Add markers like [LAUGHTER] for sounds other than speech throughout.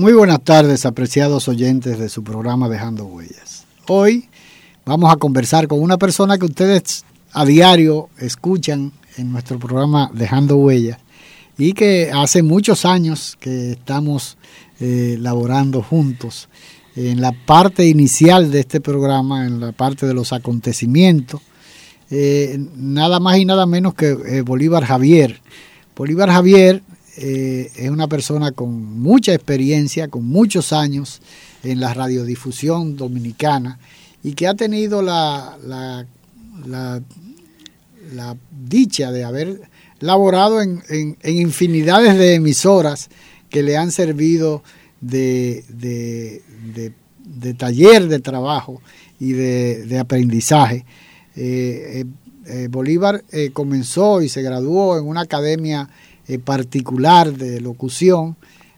Muy buenas tardes, apreciados oyentes de su programa Dejando Huellas. Hoy vamos a conversar con una persona que ustedes a diario escuchan en nuestro programa Dejando Huellas y que hace muchos años que estamos eh, laborando juntos en la parte inicial de este programa, en la parte de los acontecimientos, eh, nada más y nada menos que eh, Bolívar Javier. Bolívar Javier eh, es una persona con mucha experiencia, con muchos años en la radiodifusión dominicana y que ha tenido la, la, la, dicha de haber laborado en, en, infinidades de emisoras que le han servido de, de, de, taller de trabajo y de, aprendizaje. Eh, eh, Bolívar comenzó y se graduó en una academia eh, particular de locución,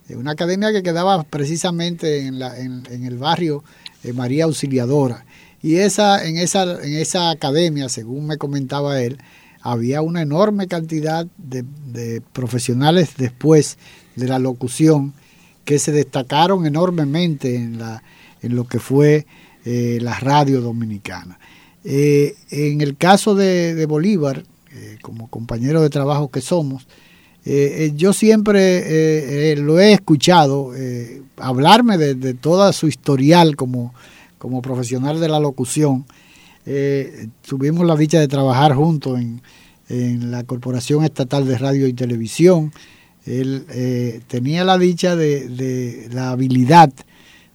eh, una academia que quedaba precisamente en, el barrio eh, María Auxiliadora. Y esa, en, esa, en esa academia, según me comentaba él, había una enorme cantidad de, profesionales después de la locución que se destacaron enormemente en, lo que fue la radio dominicana. en el caso de, Bolívar, como compañero de trabajo que somos, eh, eh, yo siempre eh, lo he escuchado hablarme de, toda su historial como, como profesional de la locución. tuvimos la dicha de trabajar juntos en, la Corporación Estatal de Radio y Televisión. Él tenía la dicha de, la habilidad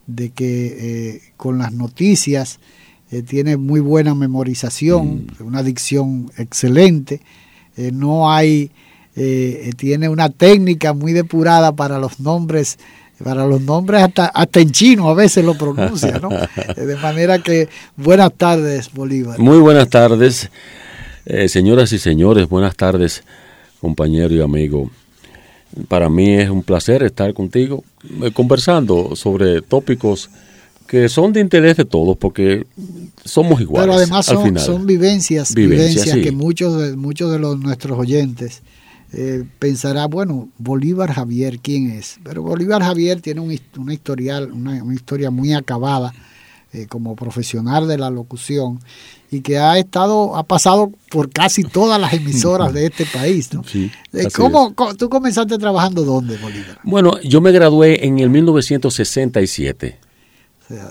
de que con las noticias tiene muy buena memorización, mm. una dicción excelente. no hay eh, tiene una técnica muy depurada para los nombres para los nombres hasta, hasta en chino a veces lo pronuncia, ¿no? [LAUGHS] De manera que buenas tardes, Bolívar. Muy buenas tardes, eh, señoras y señores, buenas tardes, compañero y amigo. Para mí es un placer estar contigo eh, conversando sobre tópicos que son de interés de todos porque somos iguales. Pero además son, son vivencias, vivencias, que muchos de, muchos de los, nuestros oyentes eh, pensará, bueno, Bolívar Javier, ¿quién es? Pero Bolívar Javier tiene un, una, historial, una, historia muy acabada eh, como profesional de la locución y que ha estado, ha pasado por casi todas las emisoras de este país. ¿no? Eh, ¿Cómo, ¿Tú comenzaste trabajando dónde, Bolívar? Bueno, yo me gradué en el 1967.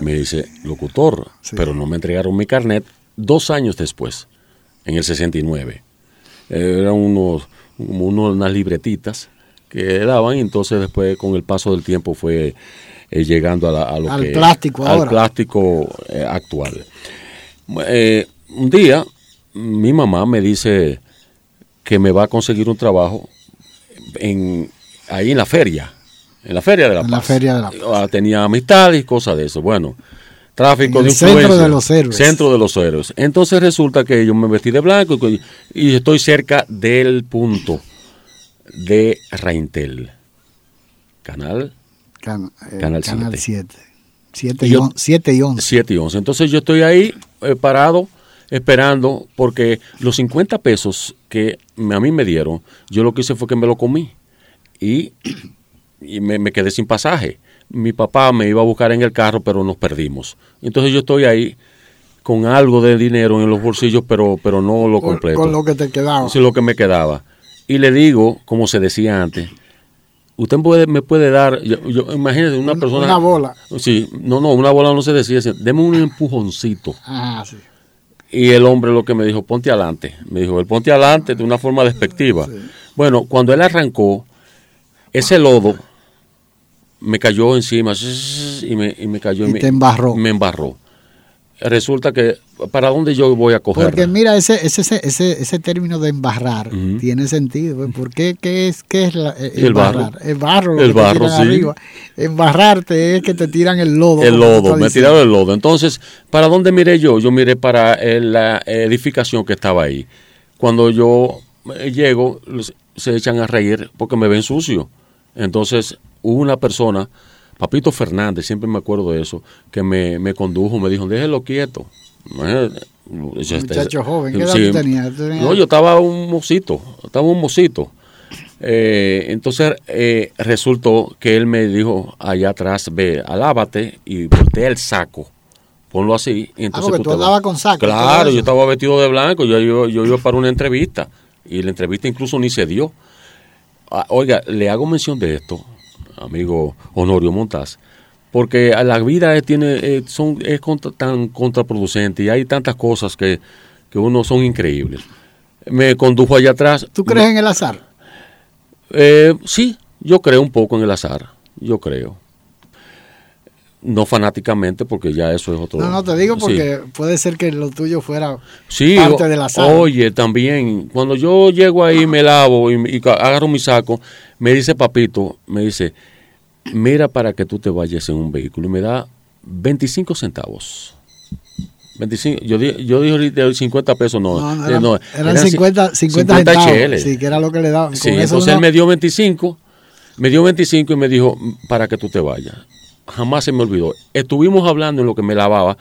me dice locutor, pero no me entregaron mi carnet dos años después, en el 69. Eran unos como unas libretitas que daban y entonces después con el paso del tiempo fue eh, llegando a, lo al plástico al plástico eh, actual. Eh, un día mi mamá me dice que me va a conseguir un trabajo en ahí en la feria, en la feria de la en La feria de la ah, Tenía amistades y cosas de eso. Bueno, tráfico de Centro de los héroes. Centro de los héroes. Entonces resulta que yo me vestí de blanco y, estoy cerca del punto de Raintel. Canal. Eh, canal 7. 7 y, 11. 7 y 11. Entonces yo estoy ahí eh, parado esperando porque los 50 pesos que a mí me dieron, yo lo que hice fue que me lo comí y, me quedé sin pasaje mi papá me iba a buscar en el carro, pero nos perdimos. Entonces yo estoy ahí con algo de dinero en los bolsillos, pero, pero no lo completo. Con lo que te quedaba. Sí, lo que me quedaba. Y le digo, como se decía antes, usted puede, me puede dar, yo, imagínese una persona... Una bola. Sí, no, no, una bola no se decía, deme un empujoncito. Ah, sí. Y el hombre lo que me dijo, ponte adelante. Me dijo, el ponte adelante de una forma despectiva. Bueno, cuando él arrancó, ese lodo me cayó encima y me, y me cayó. Y me, te embarró. Me embarró. Resulta que, ¿para dónde yo voy a coger? Porque mira, ese, ese, ese, ese término de embarrar tiene sentido. ¿Por qué? ¿Qué es, qué es la, eh, el barro? El barro. El barro, sí. Embarrarte es que te tiran el lodo. El lodo, me tiraron el lodo. Entonces, ¿para dónde miré yo? Yo miré para eh, la edificación que estaba ahí. Cuando yo eh, llego, se echan a reír porque me ven sucio. Entonces, hubo una persona, Papito Fernández, siempre me acuerdo de eso, que me, me condujo, me dijo, déjelo quieto. Muchacho joven, ¿qué edad tenía? No, yo estaba un mocito, estaba un mocito. Eh, entonces eh, resultó que él me dijo allá atrás, ve, alábate y voltea el saco. Ponlo así. Y entonces ah, tú te andabas con saco. Claro, yo estaba vestido de blanco, yo, yo, yo iba para una entrevista y la entrevista incluso ni se dio. Ah, oiga, le hago mención de esto, amigo Honorio Montaz, porque la vida es, tiene, son, es contra- tan contraproducente y hay tantas cosas que, que uno son increíbles. Me condujo allá atrás. ¿Tú crees en el azar? Eh, sí, yo creo un poco en el azar, yo creo. No fanáticamente, porque ya eso es otro. No, no, te digo Sí. porque puede ser que lo tuyo fuera Sí, parte del azar. oye, también, cuando yo llego ahí, me lavo y, agarro mi saco, me dice papito, me dice, mira para que tú te vayas en un vehículo y me da 25 centavos. 25, yo, yo dije ahorita 50 pesos, no. No, no, eh, eran, no, eran eran ci- 50, 50 centavos. Sí, que era lo que le daban. Sí, entonces él me dio 25, me dio 25 y me dijo, para que tú te vayas. Jamás se me olvidó. Estuvimos hablando en lo que me lavaba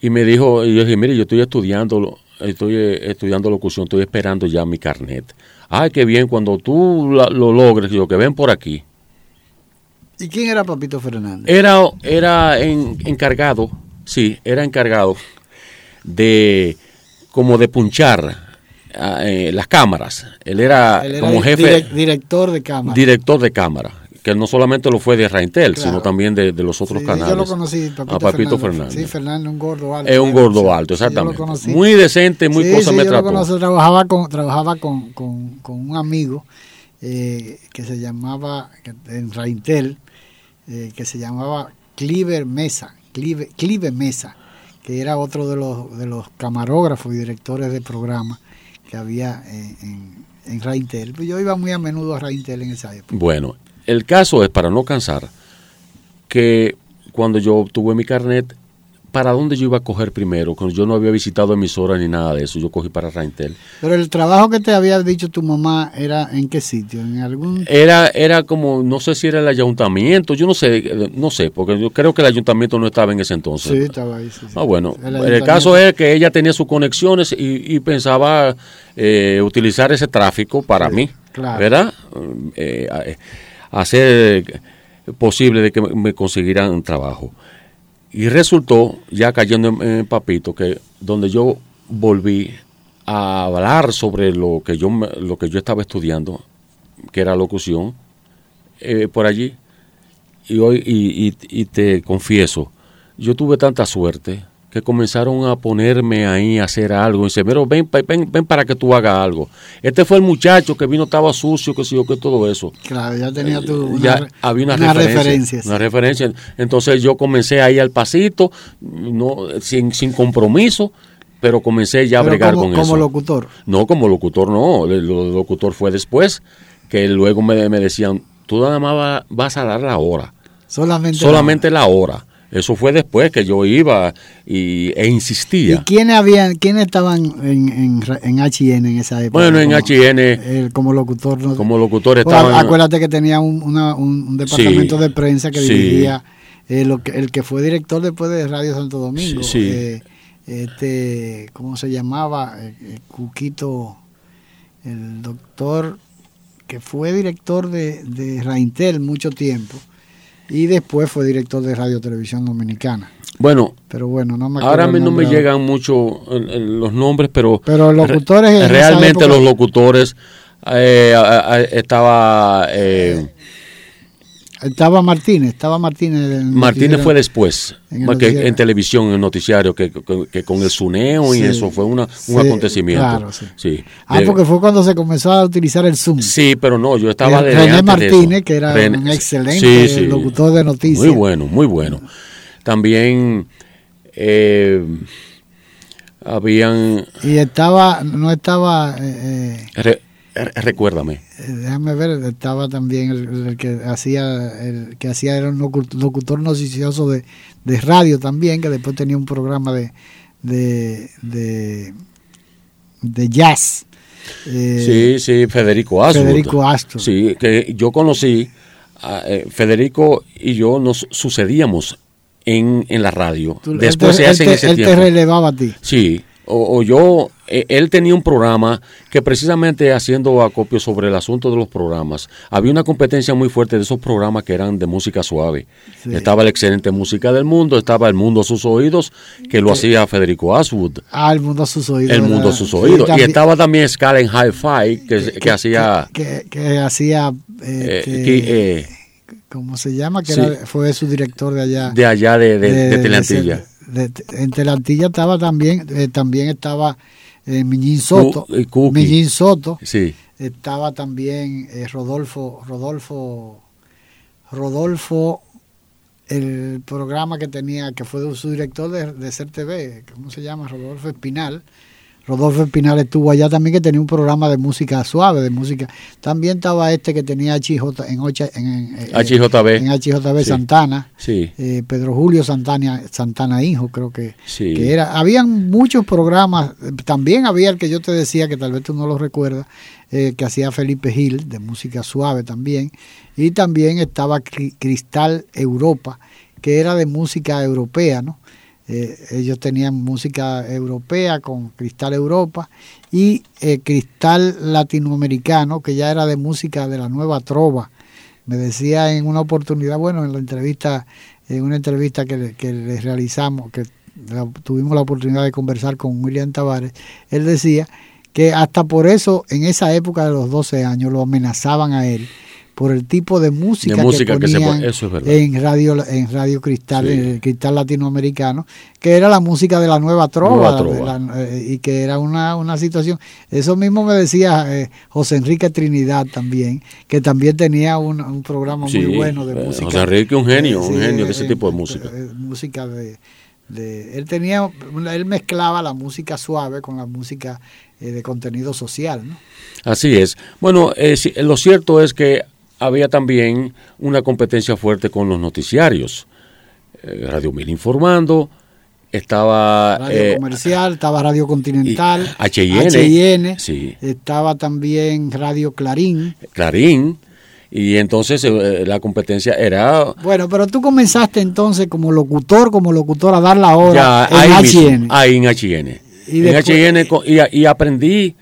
y me dijo, y yo dije, mire, yo estoy estudiando, estoy eh, estudiando locución, estoy esperando ya mi carnet. Ay, qué bien, cuando tú lo logres, yo que ven por aquí. ¿Y quién era Papito Fernández? Era, era en- encargado, sí, era encargado de, como de punchar ah, eh, las cámaras. Él era, Él era como jefe direc- director de cámara. director de cámara, que no solamente lo fue de Raintel, Claro. sino también de, de los otros Sí, canales. Yo lo conocí, Papito, a Papito Fernández. Fernández. Sí, Fernández, un gordo alto. Es un gordo alto, exactamente. muy decente, muy Sí, cosa me yo lo conocí, trabajaba con, trabajaba con, con, con un amigo eh, que se llamaba, en Raintel, eh, que se llamaba Cliver Mesa, Clive, Clive Mesa, que era otro de los, de los camarógrafos y directores de programa que había eh, en, en Raintel. Pues yo iba muy a menudo a Raintel en esa época. Bueno, el caso es, para no cansar, que cuando yo obtuve mi carnet, ¿para dónde yo iba a coger primero? Cuando yo no había visitado emisoras ni nada de eso, yo cogí para Raintel. Pero el trabajo que te había dicho tu mamá era en qué sitio, en algún Era, era como, no sé si era el ayuntamiento, yo no sé, eh, no sé, porque yo creo que el ayuntamiento no estaba en ese entonces. Sí, estaba ahí. sí, sí. Ah, bueno, El caso es que ella tenía sus conexiones y, y pensaba eh, utilizar ese tráfico para Sí, mí, claro. ¿verdad? Eh, a- hacer posible de que me- me consiguieran trabajo. Y resultó, ya cayendo en, papito, que donde yo volví a hablar sobre lo que yo, lo que yo estaba estudiando, que era locución, eh, por allí, y hoy y, y- y te confieso, yo tuve tanta suerte que comenzaron a ponerme ahí a hacer algo. Y dice, pero ven, ven, ven para que tú hagas algo. Este fue el muchacho que vino, estaba sucio, que sé yo, que todo eso. Claro, ya tenía tu una, Eh, ya había una, una referencia, referencia, sí. una referencia. Entonces yo comencé ahí al pasito, no, sin, sin compromiso, pero comencé ya a bregar como, con como eso. locutor. No, como locutor no, el, lo- locutor fue después, que luego me, me decían, tú nada más va- vas a dar la hora, Solamente. solamente la hora. Eso fue después que yo iba y, e ¿Y insistía. quiénes habían, quiénes estaban en, en, en HN en esa época? Bueno, en Como- HN, él como locutor. no- como locutor Pues, estaban... acuérdate que tenía un, una- un- un departamento Sí, de prensa que sí. dirigía eh, lo que, el que fue director después de Radio Santo Domingo. Sí, eh, este, ¿Cómo se llamaba? Eh, eh, Cuquito, el doctor que fue director de, de Raintel mucho tiempo y después fue director de Radio Televisión Dominicana. Bueno, Pero bueno, no me ahora no me llegan mucho los nombres, pero... Pero locutores realmente los locutores eh, estaba eh, Estaba Martínez, estaba Martínez. Martínez fue después en que televisión en noticiario que, que- que con el suneo y Sí, eso fue una, un sí, acontecimiento claro, sí. sí Ah, De- porque fue cuando se comenzó a utilizar el Zoom. sí pero no yo estaba René de Martínez, eso. que era René- un excelente locutor de noticias. muy bueno muy bueno también eh, habían Y estaba, no estaba, eh, re- recuérdame eh, déjame ver, estaba también el, el que hacía, el que hacía era un locu- locutor noticioso de, de radio también, que después tenía un programa de, de, de, de jazz. Eh, sí sí Federico Astro Federico Astro. Sí, que yo conocí, a, eh, Federico y yo nos sucedíamos en, en la radio. Tú- él Después te- se él hace en te- ese él te relevaba a ti. Sí, o, yo, eh, él tenía un programa que precisamente haciendo acopio sobre el asunto de los programas, había una competencia muy fuerte de esos programas que eran de música suave. Estaba la excelente música del mundo, estaba el mundo a sus oídos, que lo hacía Federico Aswood. Ah, el mundo a sus oídos. El mundo a sus oídos. y, estaba también Scala en Hi-Fi, que, hacía... Que, hacía... Eh, eh, ¿Cómo se llama? Que fue su director de allá. De allá, de, de, de Teleantilla en Telantilla estaba también, eh, también estaba eh, Miñín Soto. Miñín Soto. Sí. Estaba también eh, Rodolfo, Rodolfo, Rodolfo, el programa que tenía, que fue su director de, de CERTV, ¿cómo se llama? Rodolfo Espinal Rodolfo Espinal estuvo allá también que tenía un programa de música suave, de música. También estaba este que tenía HJ, en, en, HJB. En HJB Santana. Sí. Eh, Pedro Julio Santana, Santana Hijo, creo que, que, era. Habían muchos programas. También había el que yo te decía, que tal vez tú no lo recuerdas, eh, que hacía Felipe Gil, de música suave también. Y también estaba Cristal Europa, que era de música europea, ¿no? Eh, ellos tenían música europea con Cristal Europa y eh, Cristal Latinoamericano, que ya era de música de la nueva trova. Me decía en una oportunidad, bueno, en la entrevista, en una entrevista que, que les realizamos, que tuvimos la oportunidad de conversar con William Tavares, él decía que hasta por eso, en esa época de los 12 años, lo amenazaban a él por el tipo de música, que, ponían en radio en radio cristal en el cristal latinoamericano que era la música de la nueva trova, eh, y que era una, una situación. Eso mismo me decía eh, José Enrique Trinidad también que también tenía un, programa muy bueno de eh, música. José Enrique un genio un genio de ese tipo de música. música de, de, él tenía él mezclaba la música suave con la música de contenido social ¿no? así es. Bueno lo cierto es que había también una competencia fuerte con los noticiarios. Eh, Radio Mil informando, estaba Radio eh, Comercial, estaba Radio Continental, HN, sí. estaba también Radio Clarín. Clarín, y entonces eh, la competencia era... Bueno, pero tú comenzaste entonces como locutor, como locutor a dar la hora en HN. ahí en HN. Y en HN y aprendí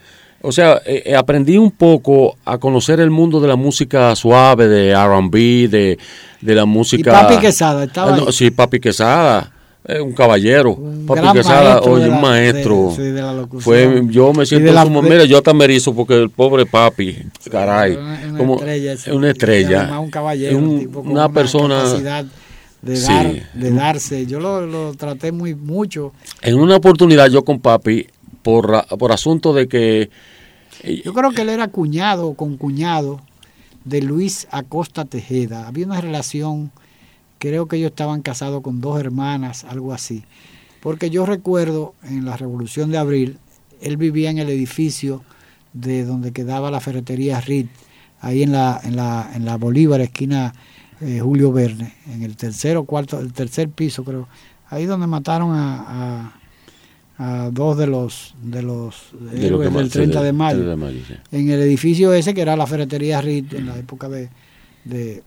o sea, eh, eh, aprendí un poco a conocer el mundo de la música suave, de RB, de, de la música. ¿Y Papi Quesada estaba ah, Sí, Papi Quesada. un caballero, Papi Quesada, oye, un maestro. sí, de la locución. Fue, yo me siento como, mira, yo hasta me porque el pobre papi, caray, una, como estrella, una estrella, un caballero, una, persona de, dar, de darse. Yo lo, lo, traté muy mucho. En una oportunidad yo con papi, por, por asunto de que yo creo que él era cuñado con cuñado de Luis Acosta Tejeda. Había una relación, creo que ellos estaban casados con dos hermanas, algo así. Porque yo recuerdo en la Revolución de Abril, él vivía en el edificio de donde quedaba la ferretería RIT, ahí en la, en la, en la Bolívar, esquina eh, Julio Verne, en el tercer o cuarto, el tercer piso creo, ahí donde mataron a a dos de los de los del 30 de mayo, en el edificio ese que era la ferretería RIT en la época de, de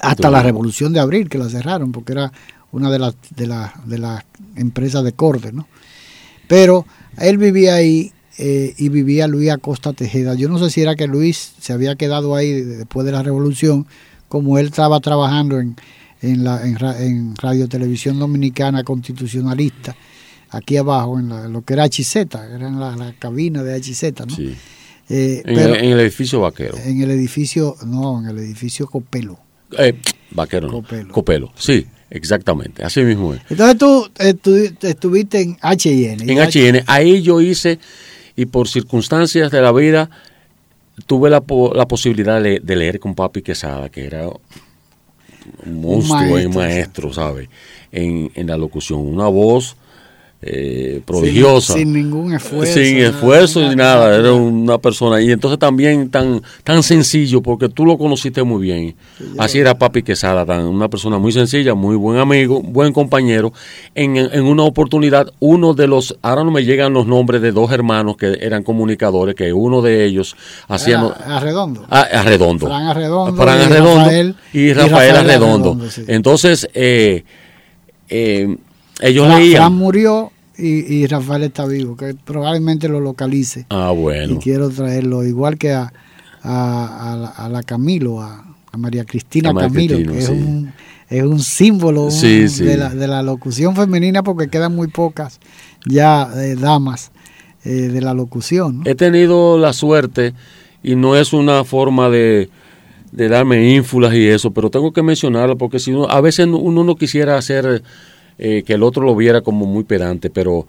hasta la revolución de abril que la cerraron porque era una de las de las de las empresas de corte no pero él vivía ahí eh, y vivía Luis Acosta Tejeda. Yo no sé si era que Luis se había quedado ahí después de la revolución como él estaba trabajando en en la en, en radio televisión dominicana constitucionalista aquí abajo, en, lo que era HZ, era en la, cabina de HZ, ¿no? Sí. Eh, en, el, edificio Vaquero. En el edificio, no, en el edificio Copelo. Eh, vaquero, Copelo. Copelo, sí, exactamente, así mismo es. Entonces tú estuviste en HN. En HN, ahí yo hice, y por circunstancias de la vida, tuve la, la posibilidad de, leer con Papi Quesada, que era un monstruo y maestro, ¿sabes? En, en la locución, una voz eh, prodigiosa. Sin, ningún esfuerzo. Sin esfuerzo ni nada, era una persona. Y entonces también tan, tan sencillo, porque tú lo conociste muy bien. Así era Papi Quesada, tan, una persona muy sencilla, muy buen amigo, buen compañero. En, en, una oportunidad, uno de los, ahora no me llegan los nombres de dos hermanos que eran comunicadores, que uno de ellos hacía... Arredondo. Arredondo. Fran Arredondo. Fran Arredondo y Rafael, Arredondo. Entonces, eh, eh, ellos leían. Fran murió y, y Rafael está vivo, que probablemente lo localice. Ah, bueno. Y quiero traerlo, igual que a, a, a la, a la Camilo, a, a María Cristina María Camilo, Cristina, que es sí. un, es un símbolo un- Sí, sí. De, la, de la locución femenina, porque quedan muy pocas ya eh, damas eh, de la locución. ¿no? He tenido la suerte, y no es una forma de, de darme ínfulas y eso, pero tengo que mencionarlo porque si uno- a veces uno no quisiera hacer eh, que el otro lo viera como muy pedante, pero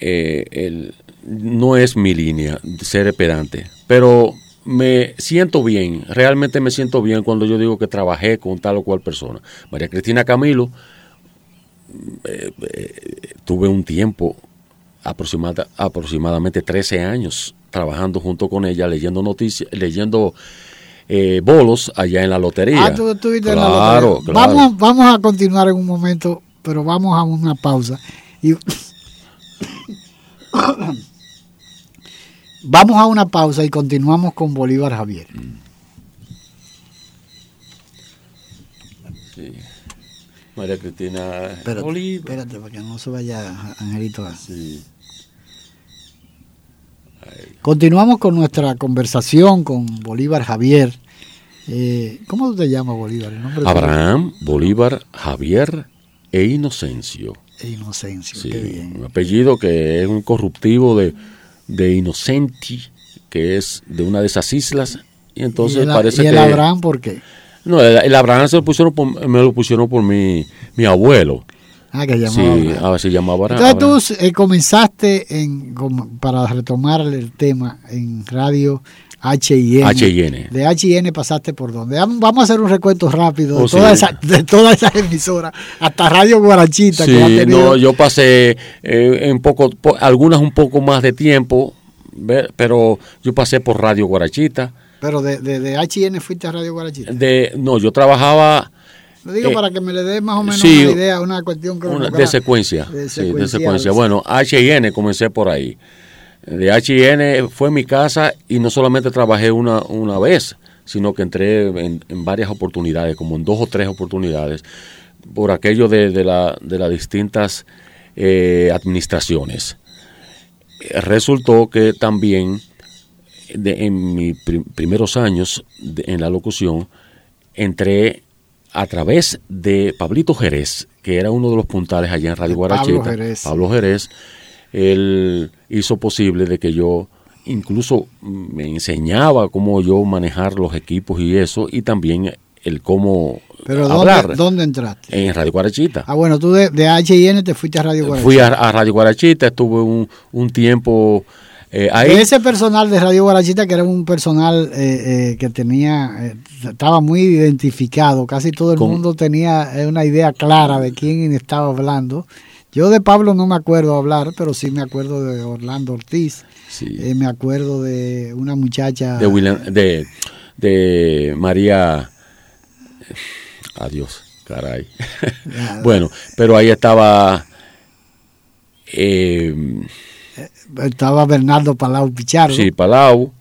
eh, el- no es mi línea ser pedante. Pero me siento bien, realmente me siento bien cuando yo digo que trabajé con tal o cual persona. María Cristina Camilo, eh, eh, tuve un tiempo aproximada, aproximadamente 13 años trabajando junto con ella, leyendo noticias, leyendo eh, bolos allá en la lotería. Ah, tú estuviste en la Claro, lotería. claro. Vamos, vamos a continuar en un momento, pero vamos a una pausa. Y [COUGHS] vamos a una pausa y continuamos con Bolívar Javier. Sí. María Cristina Espérate, Bolívar. espérate, para que no se vaya Angelito. Sí. Continuamos con nuestra conversación con Bolívar Javier. Eh, ¿Cómo te llamas, Bolívar? El nombre. Abraham, Bolívar, Javier e Inocencio. E Inocencio, Sí, qué bien. un apellido que es un corruptivo de, de Innocenti, que es de una de esas islas. Y entonces ¿Y el, parece y el que... Abraham por qué? No, el, el Abraham se lo pusieron por- me lo pusieron por mi, mi abuelo. Ah, que Sí, llamaba Abraham. a se llamaba Abraham. Entonces tú eh, comenzaste en, para retomar el tema en radio H&N. H&N. De H&N pasaste por dónde. Vam- Vamos a hacer un recuento rápido de, Oh, sí. todas esas, de todas esas emisoras, hasta Radio Guarachita que ha Sí, tenido. no, yo pasé eh, en poco, po- algunas un poco más de tiempo, pero yo pasé por Radio Guarachita. Pero de, de, de H&N fuiste a Radio Guarachita. De, no, yo trabajaba Lo digo eh, para que me le dé más o menos sí, una idea, una cuestión una- de secuencia. de sí, de secuencia. sí. Bueno, H&N comencé por ahí. De H&N fue mi casa y no solamente trabajé una, una vez, sino que entré en, en varias oportunidades, como en dos o tres oportunidades, por aquello de, de, la, de las distintas eh, administraciones. Resultó que también de- en mis prim- primeros años de- en la locución entré a través de Pablito Jerez, que era uno de los puntales allá en Radio Pablo Guarachita. Jerez. Pablo Jerez, él hizo posible de que yo incluso me enseñaba cómo yo manejar los equipos y eso, y también el cómo Pero hablar ¿dónde, ¿dónde entraste? en Radio Guarachita. Ah, bueno, tú de, de H&N te fuiste a Radio Guarachita. Fui a, a Radio Guarachita, estuve un, un tiempo eh, ahí. Ese personal de Radio Guarachita, que era un personal eh, eh, que tenía, eh, estaba muy identificado, casi todo el Con- mundo tenía eh, una idea clara de quién estaba hablando. Yo de Pablo no me acuerdo hablar, pero sí me acuerdo de Orlando Ortiz, Sí. eh, me acuerdo de una muchacha... de William, de, de María adiós caray. [LAUGHS] Bueno pero ahí estaba eh, Estaba Bernardo Palau Pichardo. sí Palau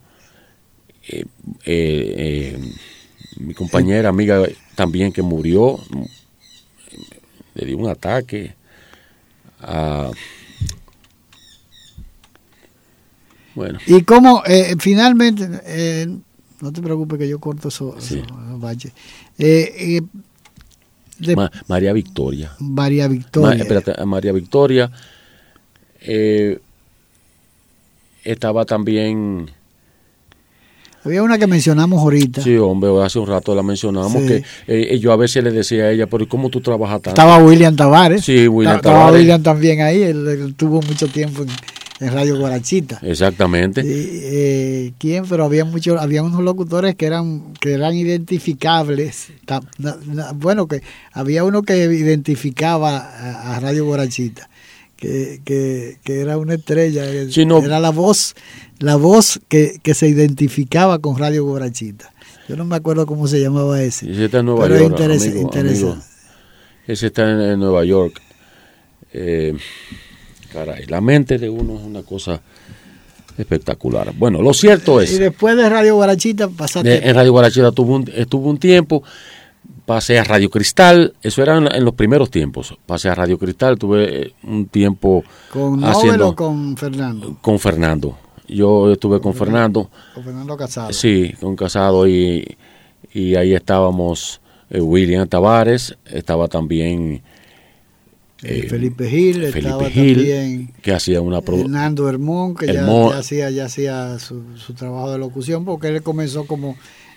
eh, eh, eh, mi compañera amiga también que murió le dio un ataque a bueno Y como eh, finalmente, eh, no te preocupes que yo corto eso, Sí. eso, esos baches. Eh, Ma- María Victoria María Ma- Victoria. espérate, María Victoria. estaba también, Había una que mencionamos ahorita. sí, hombre, hace un rato la mencionamos, Sí. que eh, yo a veces le decía a ella, pero ¿cómo tú trabajas tanto? Estaba William Tavares. Sí, William Estaba Tavares. William también ahí. Él, él tuvo mucho tiempo en, en Radio Guarachita. Exactamente. Eh, ¿Quién? Pero había muchos, había unos locutores que eran, que eran identificables. Ta- na- na- Bueno, que había uno que identificaba a, a Radio Guarachita, que, que, que era una estrella, Sí, no. era la voz, la voz que, que se identificaba con Radio Guarachita. Yo no me acuerdo cómo se llamaba ese. Ese está en Nueva pero York. interesa- amigo, interesa. amigo. Ese está en, en Nueva York. Eh, caray, la mente de uno es una cosa espectacular. Bueno, lo cierto es... Y después de Radio Guarachita pasaste. De- en Radio Guarachita tuvo un, estuvo un tiempo, pasé a Radio Cristal, eso era en, en los primeros tiempos. Pasé a Radio Cristal, tuve eh, un tiempo ¿Con Nobel haciendo o con Fernando? con Fernando. Yo estuve con Fernando, Con Fernando Casado. sí, con Casado y, y ahí estábamos eh, William Tavares, estaba también Eh, Felipe Gil, Felipe estaba Gil, también que hacía una Hernando Hermón, que ya, ya hacía, ya hacía su, su trabajo de locución, porque él comenzó como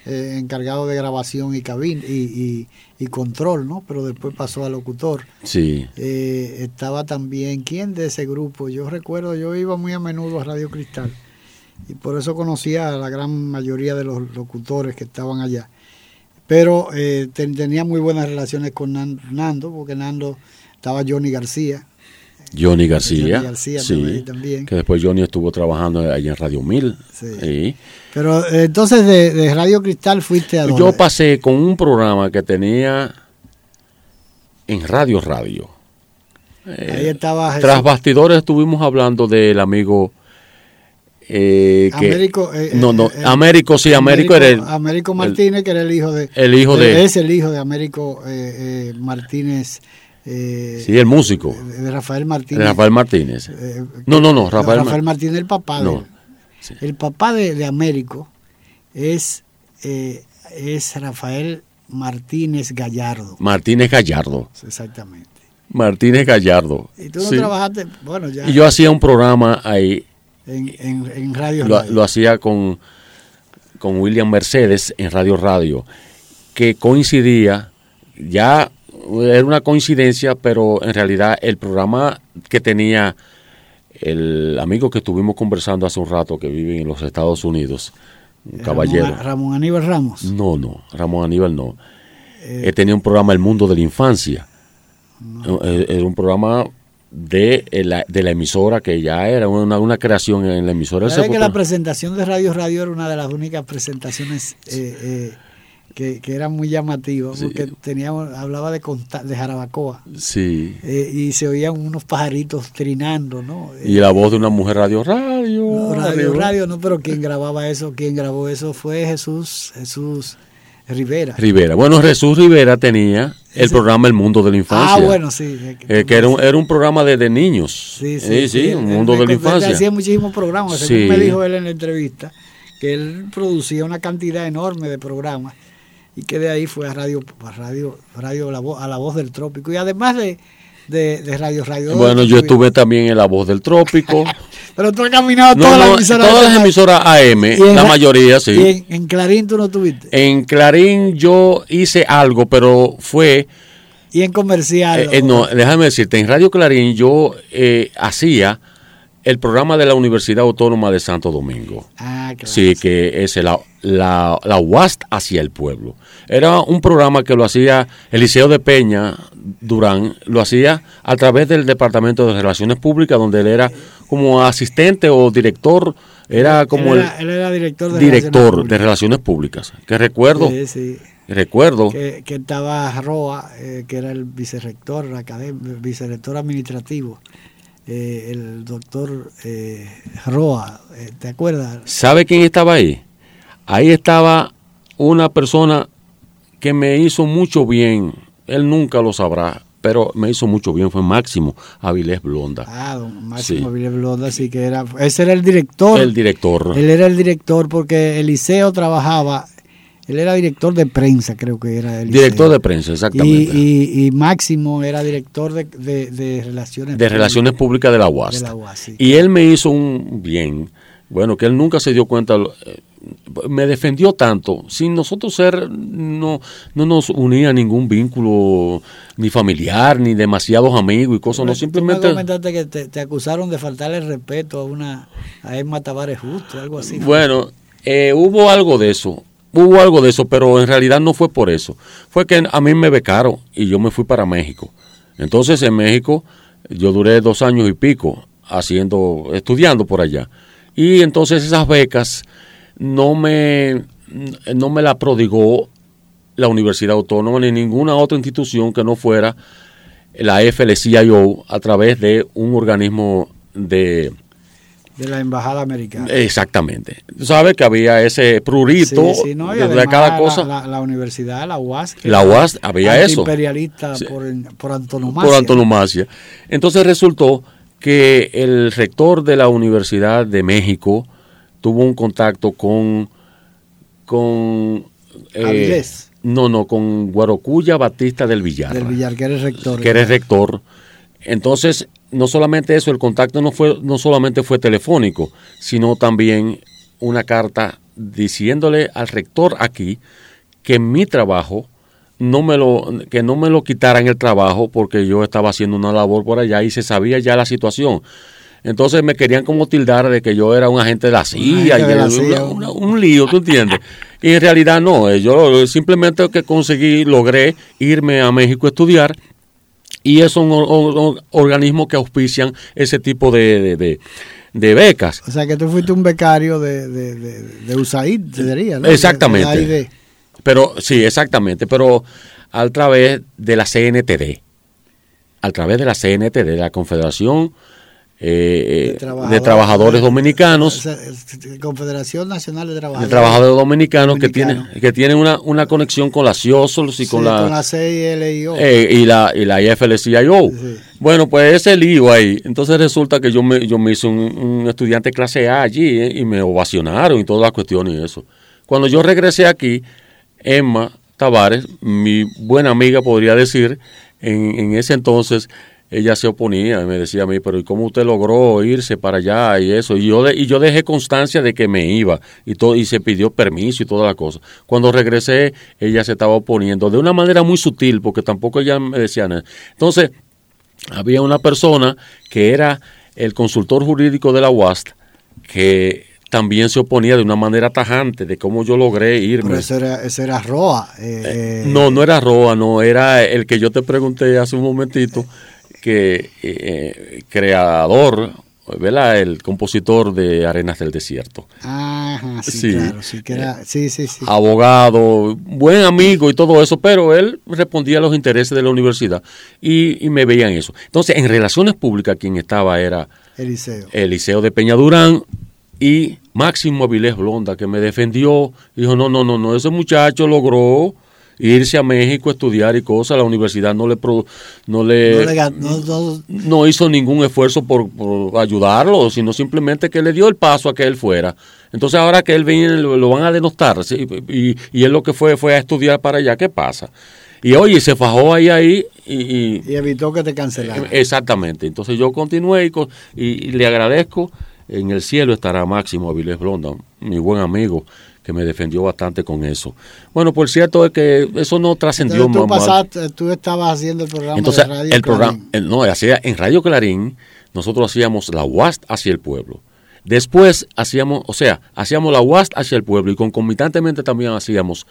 eh, encargado de grabación y cabin y, y, y control, ¿no? Pero después pasó a locutor. Sí, Eh, estaba también, ¿quién de ese grupo? Yo recuerdo, yo iba muy a menudo a Radio Cristal y por eso conocía a la gran mayoría de los locutores que estaban allá. Pero eh, ten- tenía muy buenas relaciones con Nan- Nando, porque Nando estaba Johnny García, Johnny García, Johnny García sí, también- que después Johnny estuvo trabajando allá en Radio 1000. Sí. Pero eh, entonces de, de Radio Cristal fuiste a Yo dónde? pasé con un programa que tenía en Radio Radio. Ahí estaba Tras bastidores estuvimos hablando del amigo eh, que Américo, eh, no no eh, eh, Américo sí Américo, era el, Américo Martínez, que era el hijo de... el hijo de Es el hijo de Américo eh, eh, Martínez. Eh, sí el músico de Rafael Martínez. de Rafael Martínez. Eh, No, no, no, Rafael Rafael, Ma- Martínez, el papá No, sí. El papá de, de Américo es, eh, es Rafael Martínez Gallardo. Martínez Gallardo. Exactamente. Martínez Gallardo. Y tú no Sí. trabajaste, bueno, ya Y yo hacía un programa ahí en, en, en Radio lo, Radio. lo hacía con, con William Mercedes en Radio Radio, que coincidía, ya era una coincidencia, pero en realidad el programa que tenía el amigo que estuvimos conversando hace un rato, que vive en los Estados Unidos, un caballero. Ramón, Ramón Aníbal Ramos. No, no, Ramón Aníbal no. Él tenía un programa El Mundo de la Infancia. Eh, Era un programa de la, de la emisora que ya era una, una creación en la emisora. ¿Sabes que la presentación de Radio Radio era una de las únicas presentaciones eh, eh, que, que eran muy llamativas? Sí. Porque teníamos, hablaba de, de Jarabacoa Sí. eh, y se oían unos pajaritos trinando, ¿no? Y la voz de una mujer radio, radio. no, radio, radio. radio, no, pero quien grababa eso, quien grabó eso fue Jesús, Jesús Rivera. Rivera. Bueno, Jesús Rivera tenía el Ese- programa El Mundo de la Infancia. Ah, bueno, sí. eh, que era un, era un programa de, de niños. Sí, sí, sí, un él- mundo de la infancia. Hacía muchísimos programas, según Sí. me dijo él en la entrevista, que él producía una cantidad enorme de programas y que de ahí fue a Radio, a radio, radio la Voz- a la Voz del Trópico. Y además de, de, de Radio Radio. Bueno, yo estuve- también en La Voz del Trópico. [LAUGHS] Pero tú has caminado No, todas no, las emisoras. todas las emisoras AM, en la mayoría Y sí. en, en Clarín tú no tuviste. En Clarín yo hice algo, pero fue Y en comercial. Eh, eh, no, déjame decirte, en Radio Clarín yo eh, hacía el programa de la Universidad Autónoma de Santo Domingo. Ah, claro. Sí, que es la, la, la UAST hacia el pueblo. Era un programa que lo hacía Eliseo de Peña Durán, lo hacía a través del Departamento de Relaciones Públicas, donde él era como asistente o director, era como él el él era director de director Relaciones de Relaciones Públicas. Que recuerdo. Sí, sí. recuerdo, que, que estaba Roa, eh, que era el vicerrector, académico, vicerrector administrativo, eh, el doctor eh, Roa, eh, ¿te acuerdas? ¿Sabe quién estaba ahí? Ahí estaba una persona que me hizo mucho bien. Él nunca lo sabrá, pero me hizo mucho bien. Fue Máximo Avilés Blonda, Ah, don Máximo Sí. Avilés Blonda, sí que era, ese era el director, el director. él era el director porque Eliseo trabajaba, él era director de prensa, creo que era el Director de prensa, exactamente. Y, y, y Máximo era director de, de, de relaciones de Relaciones Públicas de la UAS. sí. Y él me hizo un bien, bueno, que él nunca se dio cuenta, eh, me defendió tanto, sin nosotros ser, no, no nos unía ningún vínculo ni familiar, ni demasiados amigos y cosas, no, Tú me simplemente... que te, te acusaron de faltarle respeto a una a Emma Tavares Justo, algo así. Bueno, eh, hubo algo de eso, hubo algo de eso, pero en realidad no fue por eso. Fue que a mí me becaron y yo me fui para México. Entonces en México yo duré dos años y pico haciendo, estudiando por allá. Y entonces esas becas no me, no me la prodigó la Universidad Autónoma ni ninguna otra institución que no fuera la FLCIO a través de un organismo de de la embajada americana. Exactamente. Tú sabes que había ese prurito Sí, sí, no, y de cada la- cosa. La, la universidad, la UAS. que La UAS, había eso. imperialista Sí. por, por antonomasia. por antonomasia. Entonces resultó que el rector de la Universidad de México tuvo un contacto con con eh, no no con Guarocuya Batista del Villar. Del Villar, que eres rector. que eres rector. Entonces no solamente eso el contacto no fue no solamente fue telefónico sino también una carta diciéndole al rector aquí que mi trabajo no me lo que no me lo quitaran el trabajo porque yo estaba haciendo una labor por allá y se sabía ya la situación entonces me querían como tildar de que yo era un agente de la CIA, agente de y la CIA. un lío, ¿tú entiendes? [LAUGHS] Y en realidad no, eh, yo simplemente que conseguí, logré irme a México a estudiar y es un or- or- organismo que auspician ese tipo de, de- de- de becas. O sea, que tú fuiste un becario de, de, de, de USAID, te diría, ¿no? Exactamente. De- de. Pero sí, exactamente, pero a través de la CNTD, a través de la CNTD, la Confederación eh, eh, de, Trabajadores Dominicanos, Confederación Nacional de de Trabajadores. Trabajadores Dominicanos que tienen que tienen una, una conexión con la CIOSOLS y Sí, con la, CILIO. eh, y la y la IFL-CIO. Sí. Bueno, pues ese lío ahí. Entonces resulta que yo me, yo me hice un, un estudiante clase A allí eh, y me ovacionaron y todas las cuestiones y eso. Cuando yo regresé aquí, Emma Tavares, mi buena amiga podría decir, en, en ese entonces ella se oponía y me decía a mí, pero ¿y cómo usted logró irse para allá y eso? Y yo, de- y yo dejé constancia de que me iba y, todo, y se pidió permiso y toda la cosa. Cuando regresé, ella se estaba oponiendo de una manera muy sutil, porque tampoco ella me decía nada. Entonces, había una persona que era el consultor jurídico de la UAST que también se oponía de una manera tajante de cómo yo logré irme. Pero ese era, ese era Roa. eh, eh, No, no era Roa, no, era el que yo te pregunté hace un momentito, que eh, creador, ¿verdad? El compositor de Arenas del Desierto. Ajá, sí, Sí. claro. Sí, que era, sí, sí, sí. abogado, buen amigo y todo eso, pero él respondía a los intereses de la universidad y, y me veían eso. Entonces, en relaciones públicas, quien estaba era Eliseo. Eliseo de Peña Durán y Máximo Avilés Blonda, que me defendió. Dijo, no, no, no, no, ese muchacho logró irse a México a estudiar y cosas, la universidad no le pro- no le, No le gan- no- no- no hizo ningún esfuerzo por, por ayudarlo, sino simplemente que le dio el paso a que él fuera. Entonces ahora que él viene lo, lo van a denostar ¿sí? y, y él lo que fue fue a estudiar para allá, ¿qué pasa? Y oye, se fajó ahí ahí y, y- y evitó que te cancelaran. exactamente. Entonces yo continué y, co- y- y le agradezco. En el cielo estará Máximo Avilés Blonda, mi buen amigo, que me defendió bastante con eso. Bueno, por cierto es que eso no trascendió Entonces, tú, más- pasaste, tú estabas haciendo el programa entonces, de radio. el programa, el- no, hacía, en Radio Clarín, nosotros hacíamos la UAST hacia el pueblo. Después hacíamos, o sea, hacíamos la UAST hacia el pueblo y concomitantemente también hacíamos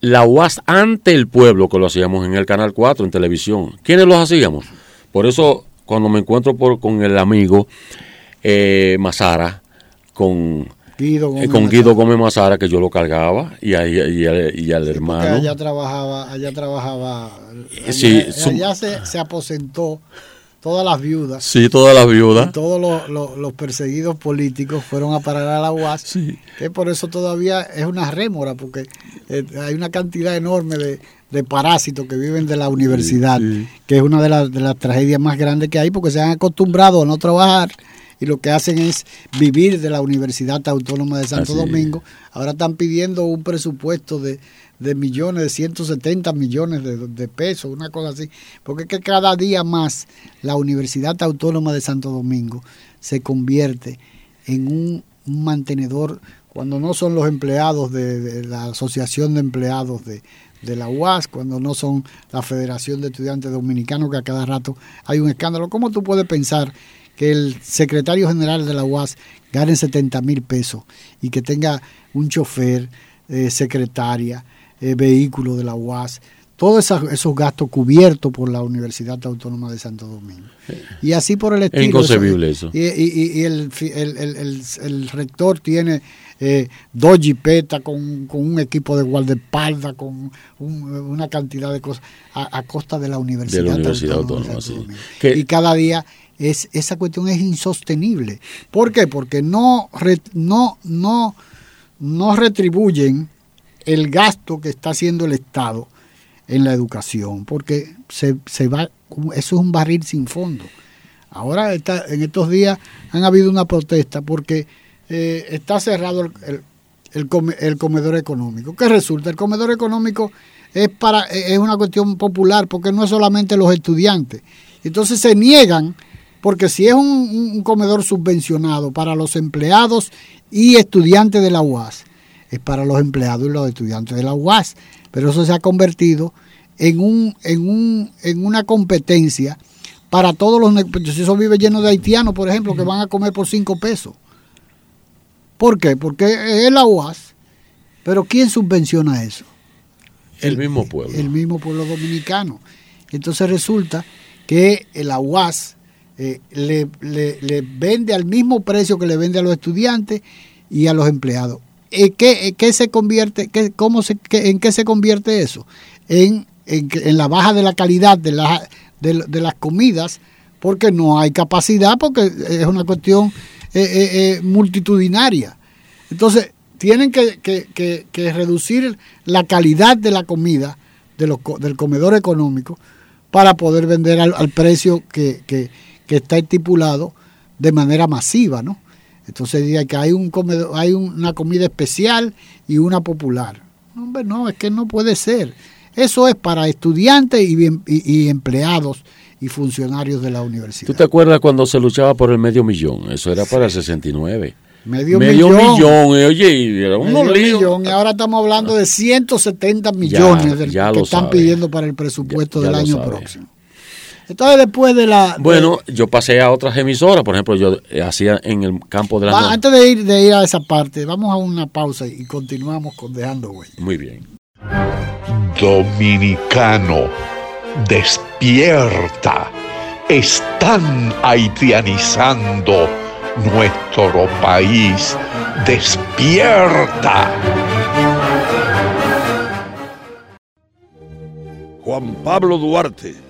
la UAST ante el pueblo, que lo hacíamos en el Canal 4, en televisión. ¿Quiénes los hacíamos? Por eso, cuando me encuentro por, con el amigo eh, Mazara, con, Guido eh, Gómez con. Guido Gómez Mazara, que yo lo cargaba, y, a- y, a- al Porque hermano. allá trabajaba, allá trabajaba, allá, Sí, allá se, se aposentó todas las viudas, Sí, todas las viudas. todos los, los- los perseguidos políticos fueron a parar a la UAS, Sí. que por eso todavía es una rémora, porque eh, hay una cantidad enorme de, de parásitos que viven de la universidad, sí. que es una de las, de las tragedias más grandes que hay, porque se han acostumbrado a no trabajar y lo que hacen es vivir de la Universidad Autónoma de Santo Así. Domingo. Ahora están pidiendo un presupuesto de, de millones, de 170 millones de, de pesos, una cosa así, porque es que cada día más la Universidad Autónoma de Santo Domingo se convierte en un, un mantenedor, cuando no son los empleados de, de la Asociación de Empleados de, de la UAS, cuando no son la Federación de Estudiantes Dominicanos, que a cada rato hay un escándalo. ¿Cómo tú puedes pensar que el secretario general de la UAS gane 70 mil pesos y que tenga un chofer, eh, secretaria, eh, vehículo de la UAS, todos esos, esos gastos cubiertos por la Universidad Autónoma de Santo Domingo? Y así por el estilo. inconcebible eso. Y, y- y el, fi- el- el- el- el rector tiene eh, dos jipetas con, con un equipo de guardaespaldas, con un- una cantidad de cosas, a, a costa de la Universidad, Universidad Autónoma de Santo sí. Domingo. Que- Y cada día es, esa cuestión es insostenible. ¿Por qué? Porque no, no, no, no retribuyen el gasto que está haciendo el Estado en la educación, porque se, se va, eso es un barril sin fondo. Ahora está, en estos días han habido una protesta porque eh, está cerrado el, el, comedor económico. ¿Qué resulta? El comedor económico es, para, es una cuestión popular porque no es solamente los estudiantes. Entonces se niegan, porque si es un, comedor subvencionado para los empleados y estudiantes de la UAS, es para los empleados y los estudiantes de la UAS. Pero eso se ha convertido en, un, en, un, en una competencia para todos los... Pues, eso vive lleno de haitianos, por ejemplo, que van a comer por cinco pesos. ¿Por qué? Porque es la UAS. Pero ¿quién subvenciona eso? El, mismo pueblo. El mismo pueblo dominicano. Entonces resulta que la UAS eh, le, vende al mismo precio que le vende a los estudiantes y a los empleados. Eh, ¿Qué, qué se convierte, qué, cómo ¿En qué se convierte eso? En, en, la baja de la calidad de, de las comidas, porque no hay capacidad, porque es una cuestión eh, eh, eh, multitudinaria. Entonces, tienen que, reducir la calidad de la comida de los, del comedor económico para poder vender al, precio que, está estipulado de manera masiva, ¿no? Entonces diría que hay un comedor, hay una comida especial y una popular. Hombre, no, es que no puede ser. Eso es para estudiantes y, y empleados y funcionarios de la universidad. ¿Tú te acuerdas cuando se luchaba por el medio millón? Eso era para el 69. Medio, medio millón. Eh, oye, y era un millón. Y ahora estamos hablando de 170 millones que están pidiendo para el presupuesto del año próximo. Entonces, después de la. Bueno, yo pasé a otras emisoras, por ejemplo, yo hacía en el campo de la. antes de ir, de ir a esa parte, vamos a una pausa y continuamos con Dejando Huella. Muy bien. Dominicano despierta. Están haitianizando nuestro país. Despierta. Juan Pablo Duarte,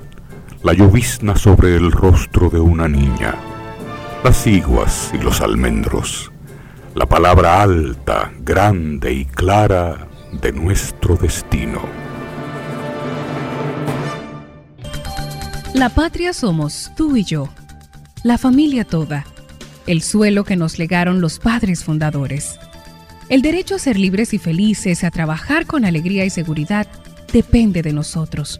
la llovizna sobre el rostro de una niña, las iguas y los almendros, la palabra alta, grande y clara de nuestro destino. La patria somos tú y yo, la familia toda, el suelo que nos legaron los padres fundadores. El derecho a ser libres y felices, a trabajar con alegría y seguridad, depende de nosotros.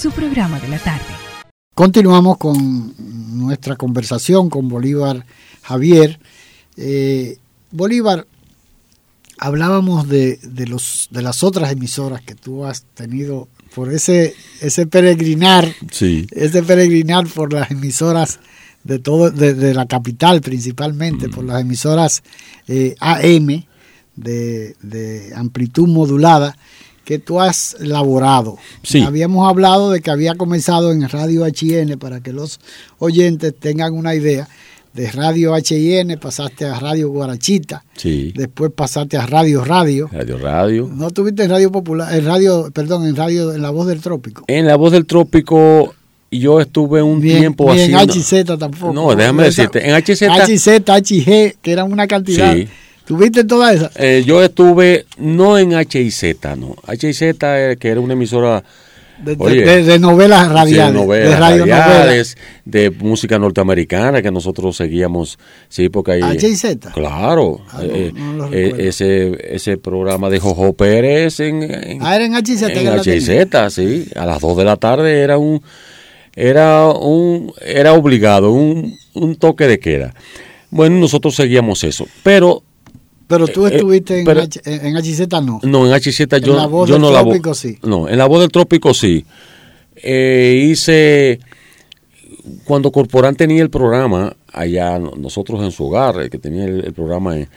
su programa de la tarde. continuamos con nuestra conversación con Bolívar Javier. Eh, Bolívar, hablábamos de, de, los, de las otras emisoras que tú has tenido por ese, ese peregrinar, Sí. ese peregrinar por las emisoras de todo, de, de la capital principalmente, por las emisoras eh, AM de, de amplitud modulada que tú has laborado. Sí. Habíamos hablado de que había comenzado en Radio HN para que los oyentes tengan una idea. De Radio HN pasaste a Radio Guarachita, Sí. después pasaste a Radio Radio. Radio Radio. No tuviste en Radio Popular, en Radio, perdón, en Radio en La Voz del Trópico. En La Voz del Trópico yo estuve un tiempo ni en. HZ tampoco. No, déjame decirte, en HZ... HZ, HG, que eran una cantidad. Sí. ¿Tuviste todas esas? Eh, yo estuve no en HIZ, no. HIZ, eh, que era una emisora De, de- Oye, de- de novelas radiales. de novelas, de radiales, de música norteamericana que nosotros seguíamos, sí, porque ahí... HIZ. Claro, Ah, eh, no eh, ese, ese programa de Jojo Pérez en, en, Ah, era en HIZ. en tenía. HIZ, sí, a las 2 de la tarde era un era un era obligado, un, un toque de queda. Bueno, nosotros seguíamos eso, pero Pero tú Eh, estuviste en, pero- H- en HIZ, no. no, en HZ En yo, La Voz yo del no la Trópico sí. No, en la voz del trópico sí. Eh, hice cuando Corporán tenía el programa allá no- nosotros en su hogar, el que tenía el, el programa eh,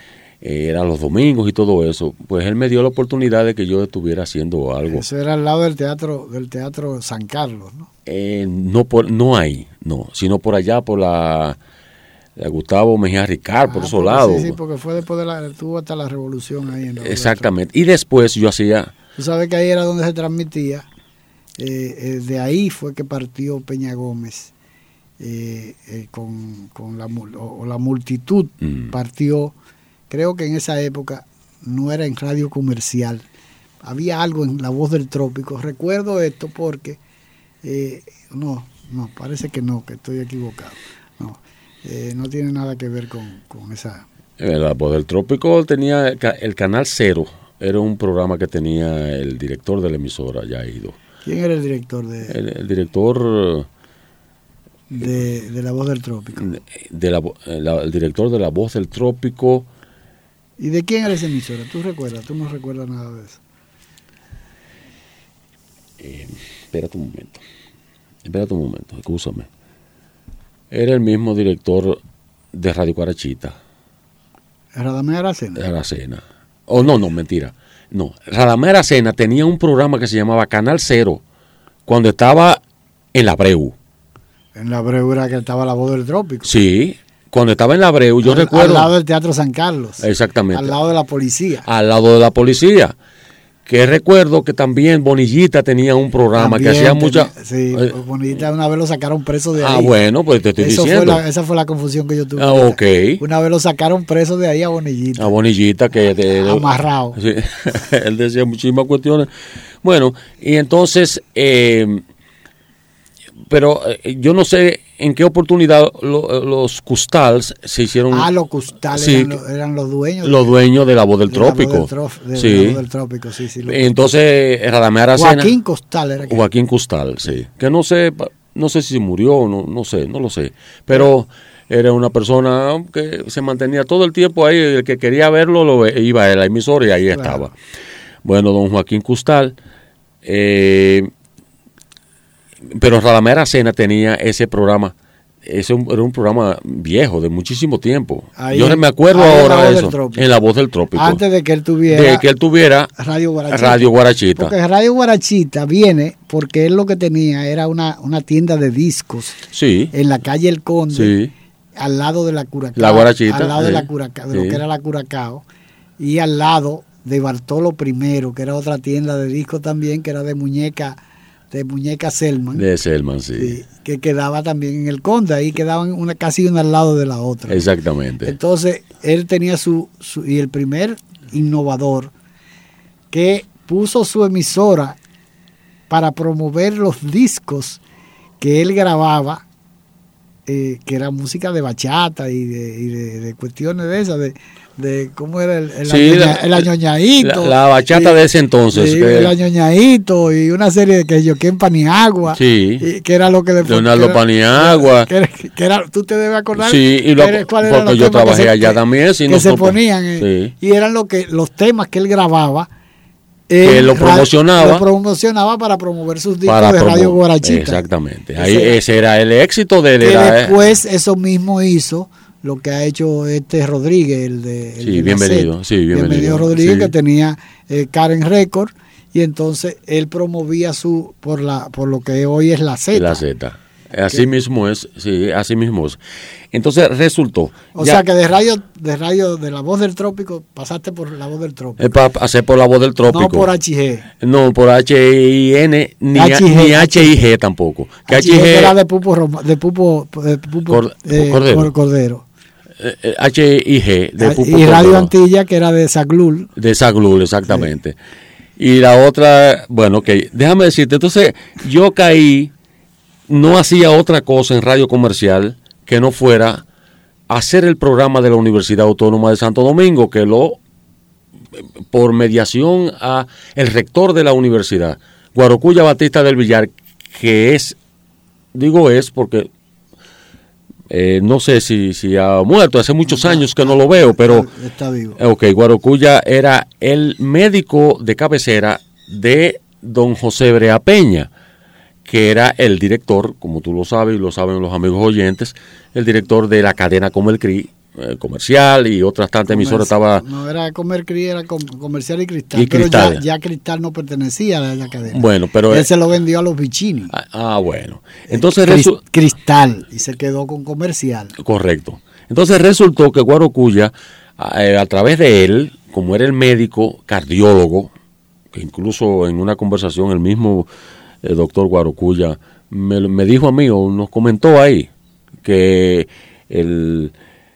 eh, era los domingos y todo eso, pues él me dio la oportunidad de que yo estuviera haciendo algo. Eso era al lado del teatro del teatro San Carlos, ¿no? Eh, no por, no ahí, no, sino por allá por la, la Gustavo Mejía Ricard, por Ah, esos lados. Sí, sí, porque fue después de la tuvo hasta la revolución ahí en Exactamente. Y después yo hacía. Tú sabes que ahí era donde se transmitía. eh, eh, de ahí fue que partió Peña Gómez eh, eh, con, con la, o, o la multitud Mm. partió. Creo que en esa época no era en radio comercial. Había algo en La Voz del Trópico. Recuerdo esto porque, eh, no, no, parece que no, que estoy equivocado. No, eh, no tiene nada que ver con, con esa... Eh, La Voz del Trópico tenía el, ca- el Canal Cero. Era un programa que tenía el director de la emisora, ya ido. ¿Quién era el director de, El, el director de, de La Voz del Trópico? eh, de la, eh, la- el director de La Voz del Trópico, ¿Y de quién era esa emisora? ¿Tú recuerdas? ¿Tú no recuerdas nada de eso? espérate un momento. Espérate un momento, escúchame. Era el mismo director de Radio Cuarachita, Radamés Aracena. Aracena. Oh, no, no, mentira. No, Radamés Aracena tenía un programa que se llamaba Canal Cero cuando estaba en la Breu. En la breura que estaba La Voz del Trópico. Sí, cuando estaba en la Breu, yo al, recuerdo. Al lado del Teatro San Carlos. Exactamente. Al lado de la policía. al lado de la policía. Que recuerdo que también Bonillita tenía un programa que hacía mucha. Sí, Eh, Bonita una vez lo sacaron preso de ah, ahí. bueno, pues te estoy Eso fue diciendo. la- esa fue la confusión que yo tuve. Ah, ok. Una vez lo sacaron preso de ahí a Bonillita. A Bonillita que. de- Amarrado. Sí, [LAUGHS] él decía muchísimas cuestiones. Bueno, y entonces. eh, pero eh, yo no sé en qué oportunidad lo- los Custals se hicieron Ah, los custales Sí, eran, los, eran los dueños. los dueños de la voz del de la Voz trópico. del Trof- de- de sí. la Voz del Trópico, sí, sí. Entonces, Radamés Aracena. Joaquín Costal era que- Joaquín Custal, sí. Que no sé, no sé si murió no, no sé, no lo sé. Pero era una persona que se mantenía todo el tiempo ahí. El que quería verlo lo iba a la emisora y ahí Claro. estaba. Bueno, don Joaquín Custal. eh, pero Radamés Aracena tenía ese programa. Ese era un programa viejo, de muchísimo tiempo. Ahí Yo no me acuerdo ahora de eso. En la voz del trópico. Antes de que él tuviera de que él tuviera Radio Guarachita. Radio Guarachita. Porque Radio Guarachita viene porque él lo que tenía era una, una tienda de discos Sí, en la calle El Conde, sí. al lado de la Curacao. La Guarachita, Al lado de, la Curacao, de lo que era la Curacao. Y al lado de Bartolo I, que era otra tienda de discos también, que era de muñeca, de muñeca Selman. De Selman, sí. sí, que quedaba también en el Conde, ahí quedaban una, casi una al lado de la otra. Exactamente. Entonces, él tenía su, su- y el primer innovador que puso su emisora para promover los discos que él grababa eh, que era música de bachata y de, y de, de cuestiones de esas, de, de cómo era el, el, Sí, añoña- la- el añoñadito. La, la bachata y- de ese entonces. Sí, que- el añoñadito y una serie de que yo que en Paniagua. Sí. y que era lo que después. Leonardo que Paniagua. Que que era- tú te debes acordar. Sí, y lo- que era- eran porque yo que trabajé allá que- también, sí, que se nosotros- ponían. sí. Y eran lo que, los temas que él grababa. Que en lo promocionaba. Lo promocionaba para promover sus discos para de Radio Guarachita. Exactamente. Ese Ahí, era- ese era el éxito de él. que era, después eso mismo hizo lo que ha hecho este Rodríguez, el de... el Sí, de bienvenido, sí, bienvenido, Rodríguez, sí. que tenía eh, Karen Record, y entonces él promovía su por la por lo que hoy es la Z. la Z. Así mismo es, sí, así mismo es. Entonces resultó. O ya- sea que de radio, de radio de la voz del trópico pasaste por la voz del trópico. para hacer por la voz del trópico. no por HG. No, por H-I-N, ni, H-I-G tampoco. Que era de Pupo, Roma- de Pupo, de Pupo Cor- eh, Cordero. Cor- Cordero. Eh, eh, H-I-G, de Ah, Pupo y Radio Cordero. Antilla que era de Saglul. De Saglul, exactamente. Y la otra, bueno, ok, déjame decirte, entonces yo caí, no hacía otra cosa en radio comercial que no fuera hacer el programa de la Universidad Autónoma de Santo Domingo, que lo, por mediación a el rector de la universidad, Guarocuya Batista del Villar, que es, digo es porque eh, no sé si, si ha muerto, hace muchos años que no lo veo, pero... Está vivo. Eh, Ok, Guarocuya era el médico de cabecera de don José Brea Peña, que era el director, como tú lo sabes y lo saben los amigos oyentes, el director de la cadena Comercri eh, comercial y otras tantas emisoras estaba... No era Comer era com- Comercial y Cristal. Y pero Cristal. Ya, ya Cristal no pertenecía a la cadena. Bueno, pero... Él eh, se lo vendió a los Vicini. ah, ah, bueno. Entonces... Cris- resu- Cristal. Y se quedó con Comercial. Correcto. Entonces resultó que Guarocuya, a, eh, a través de él, como era el médico cardiólogo, que incluso en una conversación el mismo eh, doctor Guarocuya me, me dijo a mí o nos comentó ahí que el,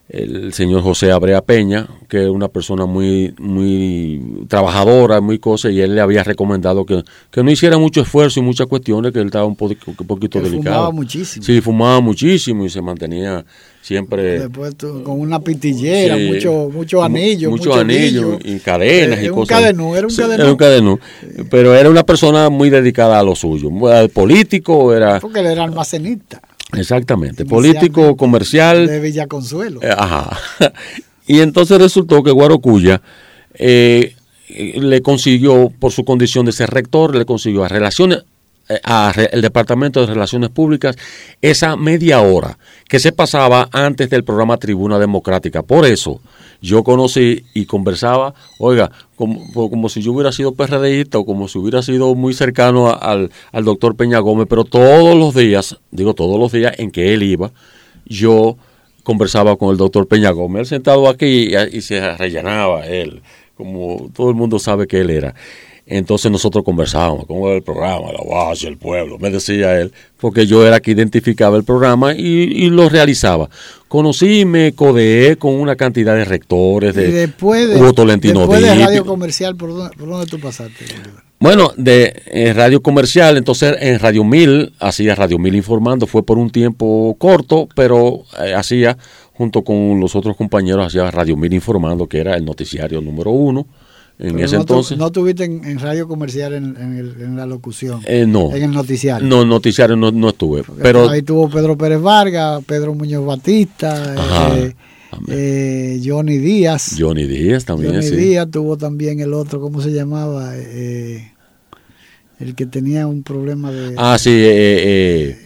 el señor José Abrea Peña, que es una persona muy, muy trabajadora, muy cosa, y él le había recomendado que, que no hiciera mucho esfuerzo y muchas cuestiones, que él estaba un poquito, un poquito Que delicado. fumaba muchísimo. Sí, fumaba muchísimo y se mantenía siempre Después con una pitillera, Sí. mucho, mucho anillo. muchos mucho anillos anillo. y cadenas Eh, y un cosas. cadenú, era un Sí, cadenú. Era un cadenú. Pero era una persona muy dedicada a lo suyo. Era Político, era. Porque él era almacenista. Exactamente. Político, comercial. De Villa Consuelo. Eh, Ajá. [LAUGHS] Y entonces resultó que Guarocuya eh, le consiguió, por su condición de ser rector, le consiguió a relaciones eh, a re- el Departamento de Relaciones Públicas esa media hora que se pasaba antes del programa Tribuna Democrática. Por eso yo conocí y conversaba, oiga, como, como si yo hubiera sido PRDista o como si hubiera sido muy cercano a- al, al doctor Peña Gómez, pero todos los días, digo todos los días en que él iba, yo conversaba con el doctor Peña Gómez, él sentado aquí y, y se rellenaba él, como todo el mundo sabe que él era. Entonces nosotros conversábamos, cómo era el programa, la base, el pueblo, me decía él, porque yo era que identificaba el programa y, y lo realizaba. Conocí y me codeé con una cantidad de rectores, y de después de, Hugo Tolentino después de. Radio Comercial, ¿por dónde, por dónde tú pasaste? Bueno, de radio comercial, entonces en Radio Mil, hacía Radio Mil informando, fue por un tiempo corto, pero eh, hacía, junto con los otros compañeros, hacía Radio Mil informando, que era el noticiario número uno en Pero ese no tu- entonces. no tuviste en, en Radio Comercial en, en el- en la locución. Eh, no, En el noticiario. no, noticiario no, no estuve, Porque pero ahí tuvo Pedro Pérez Vargas, Pedro Muñoz Batista, Ajá. eh, eh, Johnny Díaz. Johnny Díaz también, Johnny sí. Díaz tuvo también el otro, ¿cómo se llamaba? Eh, el que tenía un problema de Ah, sí, eh,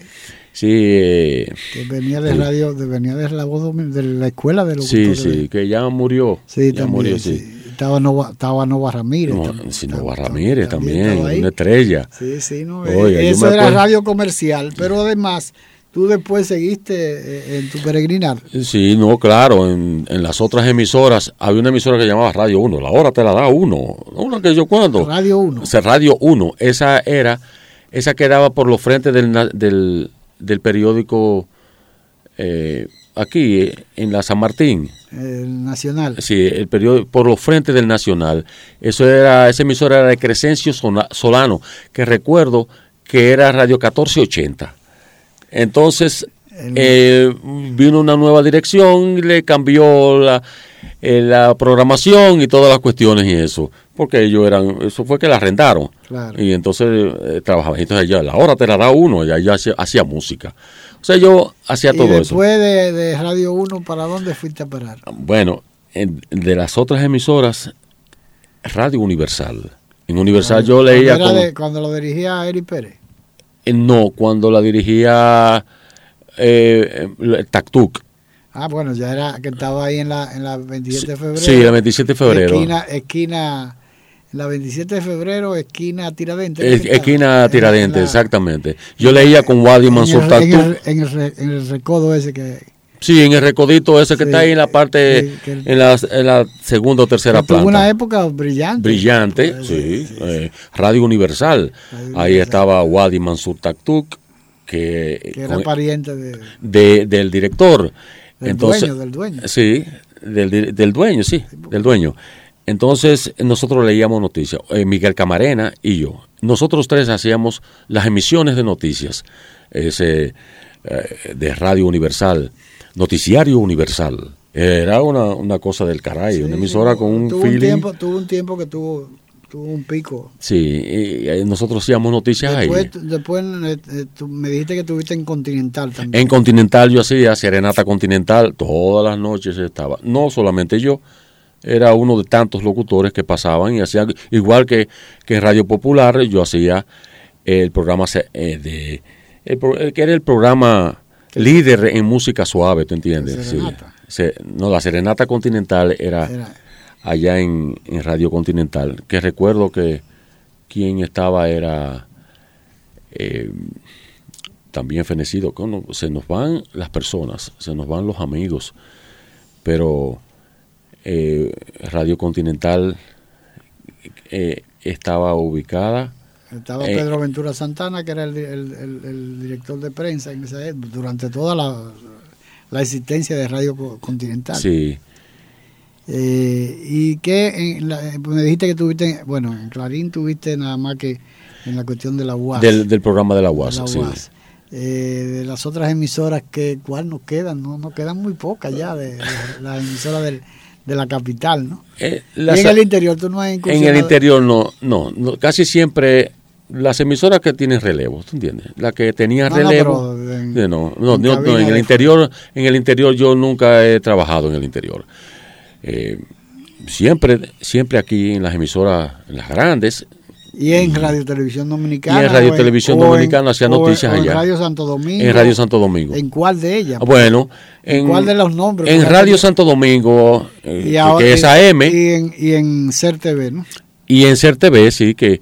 sí, eh, que venía de radio, de, venía de la voz de la escuela de sí, locutores. sí, que ya murió. Sí, ya también. murió, sí. sí. Estaba Nova, estaba Nova Ramírez. No, también, sí, estaba- Nova Ramírez también, una estrella. Sí, sí, no. Oiga, eh, eso era acuerdo- radio comercial, pero además tú después seguiste eh, en tu peregrinar. Sí, no, claro, en, en las otras emisoras había una emisora que llamaba Radio 1, la hora te la da uno, una que yo cuando. Radio 1. O sea, Radio 1, esa era, esa quedaba por los frentes del, del, del periódico eh, aquí, en la San Martín. El Nacional. Sí, el periódico por los frentes del Nacional. Eso era, esa emisora era de Crescencio Solano, que recuerdo que era Radio 1480. Entonces, eh, vino una nueva dirección, le cambió la, eh, la programación y todas las cuestiones y eso, porque ellos eran, eso fue que la arrendaron. Y entonces eh, trabajaba, entonces ya la hora te la da uno, ya, ya hacía, música. O sea, yo hacía todo eso. después de, de, Radio 1, ¿para dónde fuiste a parar? Bueno, de las otras emisoras, Radio Universal. En Universal yo leía... cuando lo dirigía Eri Pérez. Eh, no, cuando la dirigía eh, eh Tactuc. Ah, bueno, ya era que estaba ahí en la, en la 27 de febrero. Sí, la 27 de febrero. Esquina, esquina, la 27 de febrero, esquina Tiradente. esquina Tiradente, exactamente. Yo leía con Wadi Mansur en en el recodo ese que, Sí, en el recodito ese que está ahí en la parte, en, la, en, la, segunda o tercera planta. Tuvo una época brillante. Brillante, sí. Eh, Radio Universal. ahí estaba Wadi Mansur Taktuk, que, que era pariente de, del director. Del Entonces, dueño, del dueño. Sí, del, del dueño, sí, del dueño. Entonces nosotros leíamos noticias, eh, Miguel Camarena y yo. Nosotros tres hacíamos las emisiones de noticias ese, eh, de Radio Universal. Noticiario Universal. Era una, una cosa del caray, una emisora con un tuvo Un tiempo, tuvo un tiempo que tuvo, tuvo un pico. Sí, y, nosotros hacíamos noticias ahí. Después eh, me dijiste que estuviste en Continental también. En Continental yo hacía Serenata Continental, todas las noches estaba. No solamente yo, era uno de tantos locutores que pasaban y hacían, igual que, que en Radio Popular, yo hacía el programa eh, de, el, que era el programa líder en música suave, ¿tú entiendes? Sí. no, la Serenata Continental era, allá en, Radio Continental, que recuerdo que quien estaba era eh, también fenecido. Se nos van las personas, se nos van los amigos, pero eh, Radio Continental eh, estaba ubicada estaba eh, Pedro Ventura Santana, que era el, director de prensa en esa durante toda la, existencia de Radio Continental. Sí. Eh, y que me dijiste que tuviste, bueno, en Clarín tuviste nada más que en la cuestión de la UAS. Del, programa de la UAS, sí. Eh, de las otras emisoras, que ¿cuál nos quedan? No, nos quedan muy pocas ya de, las emisoras del, de la capital, ¿no? en el interior tú no has En el interior no, no, casi siempre las emisoras que tienen relevo, ¿tú entiendes? La que tenía relevo. No, no, no, en, el interior, en el interior yo nunca he trabajado en el interior. Eh, siempre, siempre aquí en las emisoras, en las grandes. Y en Radio Televisión Dominicana. Y en Radio Televisión Dominicana hacía noticias allá. En Radio Santo Domingo. En Radio Santo Domingo. ¿En cuál de ellas? Bueno, en, ¿cuál de los nombres? En Radio Santo Domingo, eh, que es AM. Y en, y en Ser TV, ¿no? Y en Ser TV, sí, que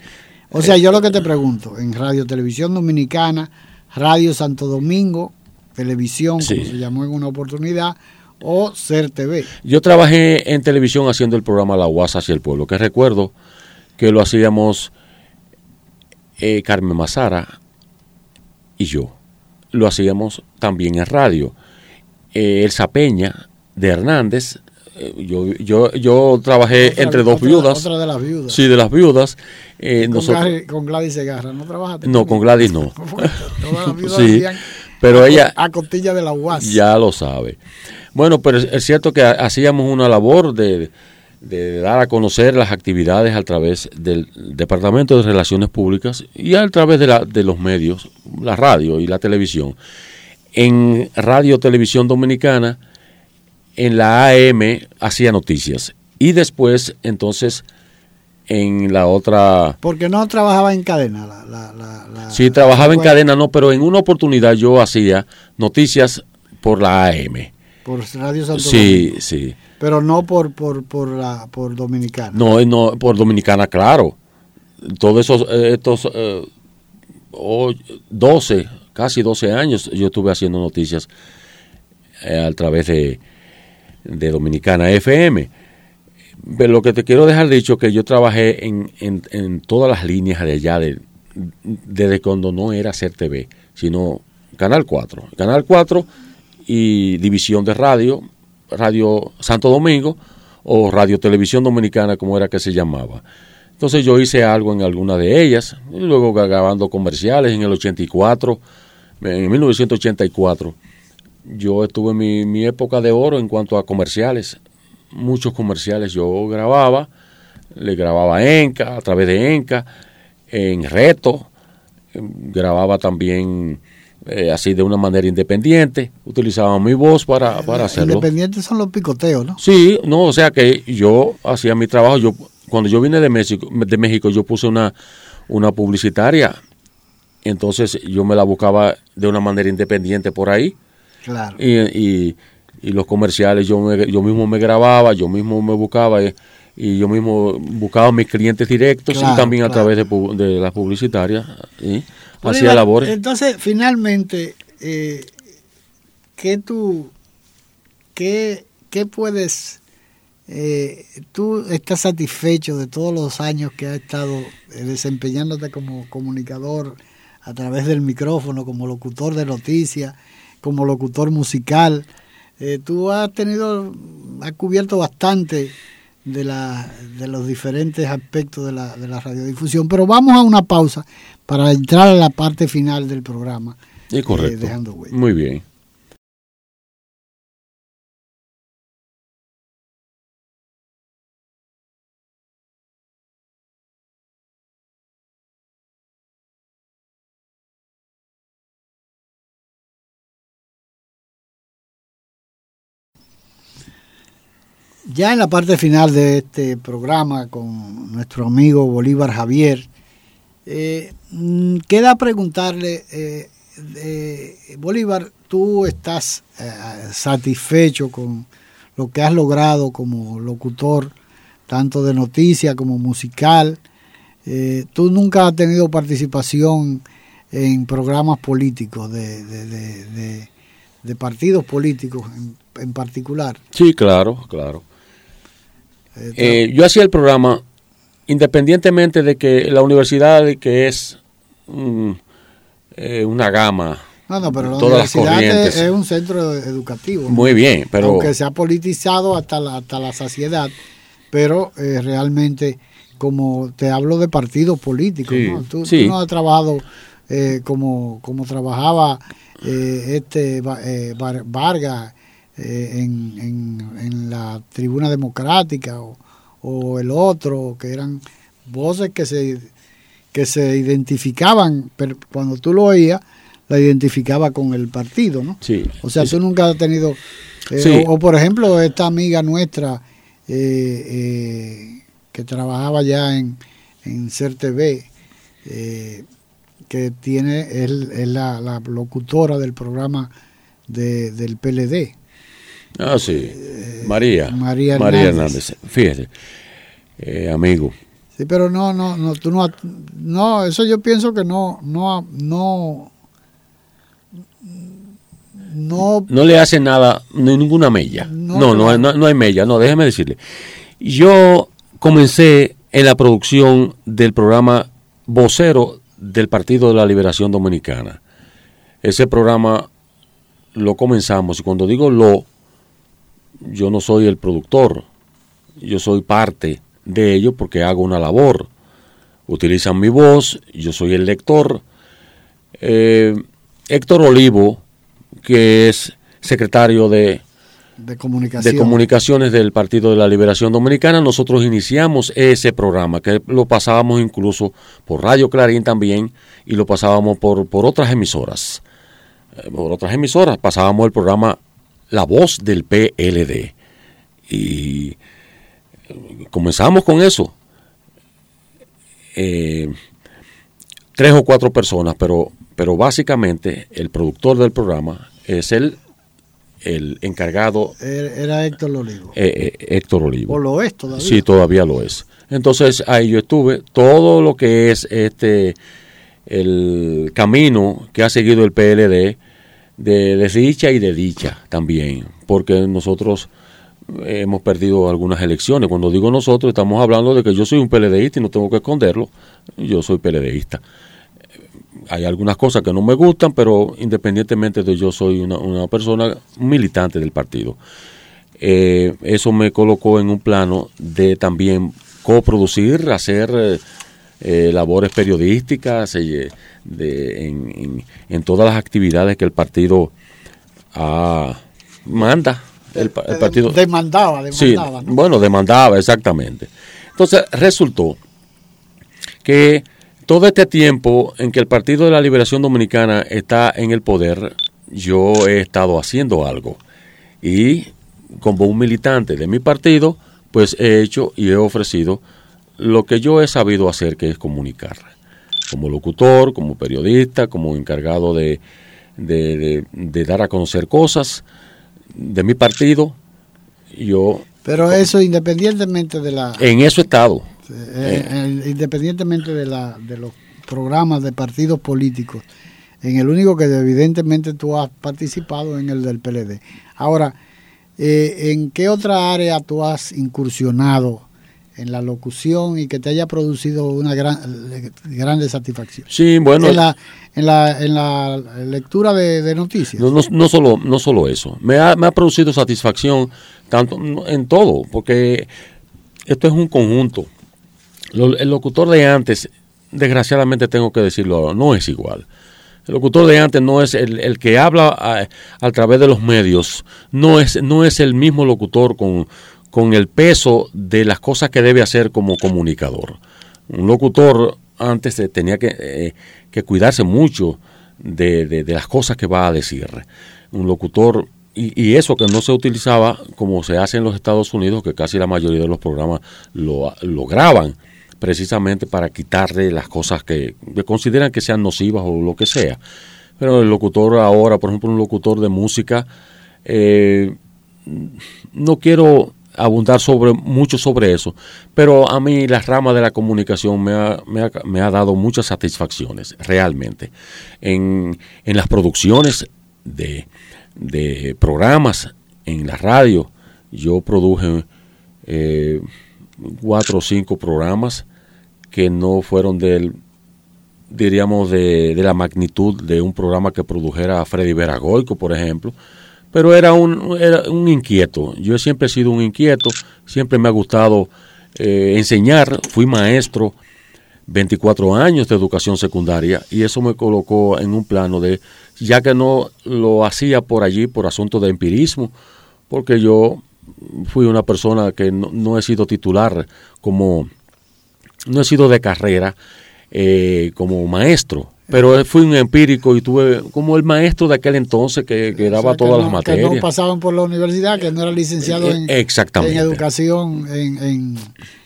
o sea, yo lo que te pregunto, en Radio Televisión Dominicana, Radio Santo Domingo, Televisión, como se llamó en una oportunidad, o Ser TV. Yo trabajé en televisión haciendo el programa La UAS hacia el pueblo, que recuerdo que lo hacíamos eh, Carmen Mazara y yo. Lo hacíamos también en radio. Eh, Elsa Peña de Hernández eh, yo, yo, yo trabajé entre dos viudas. Otra de las viudas. Sí, de las viudas. Eh, con, Gladys, con, Gladys, Segarra, ¿no trabajaste? No, con Gladys no. [LAUGHS] todas las [LAUGHS] viudas sí, pero ella... A costilla de la UAS. Ya lo sabe. Bueno, pero es cierto que hacíamos una labor de, de dar a conocer las actividades a través del Departamento de Relaciones Públicas y a través de, la, de los medios, la radio y la televisión. En Radio Televisión Dominicana en la AM hacía noticias y después entonces en la otra... Porque no trabajaba en cadena. La, sí, trabajaba en cadena, no, pero en una oportunidad yo hacía noticias por la AM. Por Radio Santo Sí, sí. Pero no por, por, por, la, por Dominicana. No, no, por Dominicana, claro. Todos esos, eh, estos eh, 12, casi 12 años yo estuve haciendo noticias eh, a través de de Dominicana FM. Pero lo que te quiero dejar dicho que yo trabajé en, en, todas las líneas de allá, de, desde cuando no era Ser TV, sino Canal 4. Canal 4 y División de Radio, Radio Santo Domingo o Radio Televisión Dominicana, como era que se llamaba. Entonces yo hice algo en alguna de ellas, luego grabando comerciales en el 84, en 1984 yo estuve en mi, mi época de oro en cuanto a comerciales. Muchos comerciales yo grababa, le grababa a Enca, a través de Enca, en Reto, grababa también eh, así de una manera independiente, utilizaba mi voz para, para hacerlo. Independientes son los picoteos, ¿no? Sí, no, o sea que yo hacía mi trabajo, yo cuando yo vine de México, de México yo puse una, una publicitaria, entonces yo me la buscaba de una manera independiente por ahí. Claro. Y, y, y los comerciales yo, me- yo mismo me grababa, yo mismo me buscaba eh, y yo mismo buscaba mis clientes directos Claro, y también a través de, de las publicitarias. ¿sí? Hacía labores. Entonces, finalmente, eh, ¿qué tú, qué, qué puedes, eh, tú estás satisfecho de todos los años que has estado eh, desempeñándote como comunicador a través del micrófono, como locutor de noticias, como locutor musical? Eh, tú has tenido, has cubierto bastante de, la, de los diferentes aspectos de la, de la radiodifusión, pero vamos a una pausa para entrar a la parte final del programa. Correcto. eh, dejando huella. Muy bien. Ya en la parte final de este programa con nuestro amigo Bolívar Javier, eh, mm, queda preguntarle, eh, eh, Bolívar, tú estás eh, satisfecho con lo que has logrado como locutor, tanto de noticia como musical. Eh, tú nunca has tenido participación en programas políticos, de, de- de- de- partidos políticos en, en particular. Sí, claro, claro. Eh, Eh, yo hacía el programa independientemente de que la universidad que es mm, eh, una gama. No, no, pero la todas universidad es, un centro educativo. ¿no? Muy bien, pero Aunque se ha politizado hasta la, hasta la saciedad, pero eh, realmente, como te hablo de partidos políticos, Sí, ¿no? Tú, sí. tú no has trabajado como, como trabajaba este Va- eh, Var- Vargas eh, en, en- en la tribuna democrática o, o el otro, que eran voces que se, que se identificaban, pero cuando tú lo oías, la identificaba con el partido, ¿no? sí. O sea, sí, tú nunca has tenido... eh, Sí. o, o, por ejemplo, esta amiga nuestra eh, eh, que trabajaba ya en, en Ser TV, eh, que tiene, es, es la, la locutora del programa de, del PLD. Ah, sí. María. Eh, María Hernández. Hernández. Fíjese, eh, amigo. Sí, pero no, no, no, tú no, no, eso yo pienso que no, no, no, no No le hace nada, ni ninguna mella. No, No, no, no, no hay mella. No, déjeme decirle. Yo comencé en la producción del programa vocero del Partido de la Liberación Dominicana. Ese programa lo comenzamos y cuando digo lo, yo no soy el productor, yo soy parte de ello porque hago una labor. Utilizan mi voz, yo soy el lector. Eh, Héctor Olivo, que es secretario de, de comunicación. de comunicaciones del Partido de la Liberación Dominicana, nosotros iniciamos ese programa, que lo pasábamos incluso por Radio Clarín también y lo pasábamos por, por otras emisoras. Eh, Por otras emisoras pasábamos el programa La Voz del PLD. Y comenzamos con eso. Eh, tres o cuatro personas, pero, pero básicamente el productor del programa es el, el encargado Era era Héctor Olivo. eh, eh, Héctor Olivo. O lo es todavía. Sí, todavía lo es. Entonces ahí yo estuve. Todo lo que es este el camino que ha seguido el PLD de desdicha y de dicha también, porque nosotros eh, hemos perdido algunas elecciones. Cuando digo nosotros, estamos hablando de que yo soy un PLDista y no tengo que esconderlo. Yo soy PLDista. Hay algunas cosas que no me gustan, pero independientemente de yo soy una, una persona militante del partido. Eh, eso me colocó en un plano de también coproducir, hacer eh, eh, labores periodísticas eh, de- en, en- en todas las actividades que el partido Ah, manda. El, partido. Demandaba, Sí, demandaba. ¿no? bueno, demandaba, exactamente. Entonces, resultó que todo este tiempo en que el Partido de la Liberación Dominicana está en el poder, yo he estado haciendo algo. Y como un militante de mi partido, pues he hecho y he ofrecido lo que yo he sabido hacer, que es comunicar. Como locutor, como periodista, como encargado de, de- de- de dar a conocer cosas de mi partido, yo Pero eso independientemente de la en eso he estado. eh, eh, independientemente de la de los programas de partidos políticos, en el único que evidentemente tú has participado en el del PLD. Ahora, eh, ¿en qué otra área tú has incursionado en la locución y que te haya producido una gran grande satisfacción? Sí, bueno, en, la, en, la, en la lectura de, de noticias. no, no, no solo, no solo eso. Me ha, me ha producido satisfacción tanto en todo, porque esto es un conjunto. Lo- el locutor de antes, desgraciadamente tengo que decirlo ahora, no es igual. El locutor de antes no es el, el que habla a, a través de los medios, no es, no es el mismo locutor con, con el peso de las cosas que debe hacer como comunicador. Un locutor antes tenía que, eh, que cuidarse mucho de, las cosas que va a decir. Un locutor, y, eso que no se utilizaba como se hace en los Estados Unidos, que casi la mayoría de los programas lo, graban precisamente para quitarle las cosas que, que consideran que sean nocivas o lo que sea. Pero el locutor ahora, por ejemplo, un locutor de música, eh, no quiero abundar sobre mucho sobre eso, pero a mí la rama de la comunicación me ha, me ha, me ha dado muchas satisfacciones, realmente. En, en las producciones de, de programas en la radio, yo produje eh, cuatro o cinco programas que no fueron del diríamos de, de la magnitud de un programa que produjera Freddy Veragoico, por ejemplo, pero era un, era un inquieto. Yo siempre he sido un inquieto, siempre me ha gustado eh, enseñar, fui maestro 24 años de educación secundaria y eso me colocó en un plano de, ya que no lo hacía por allí por asunto de empirismo, porque yo fui una persona que no, no he sido titular como, no he sido de carrera eh, como maestro, pero fui un empírico y tuve como el maestro de aquel entonces que, que daba O sea, que todas no- las materias. Que no pasaban por la universidad, que no era licenciado Eh, en, exactamente. en educación, en, en,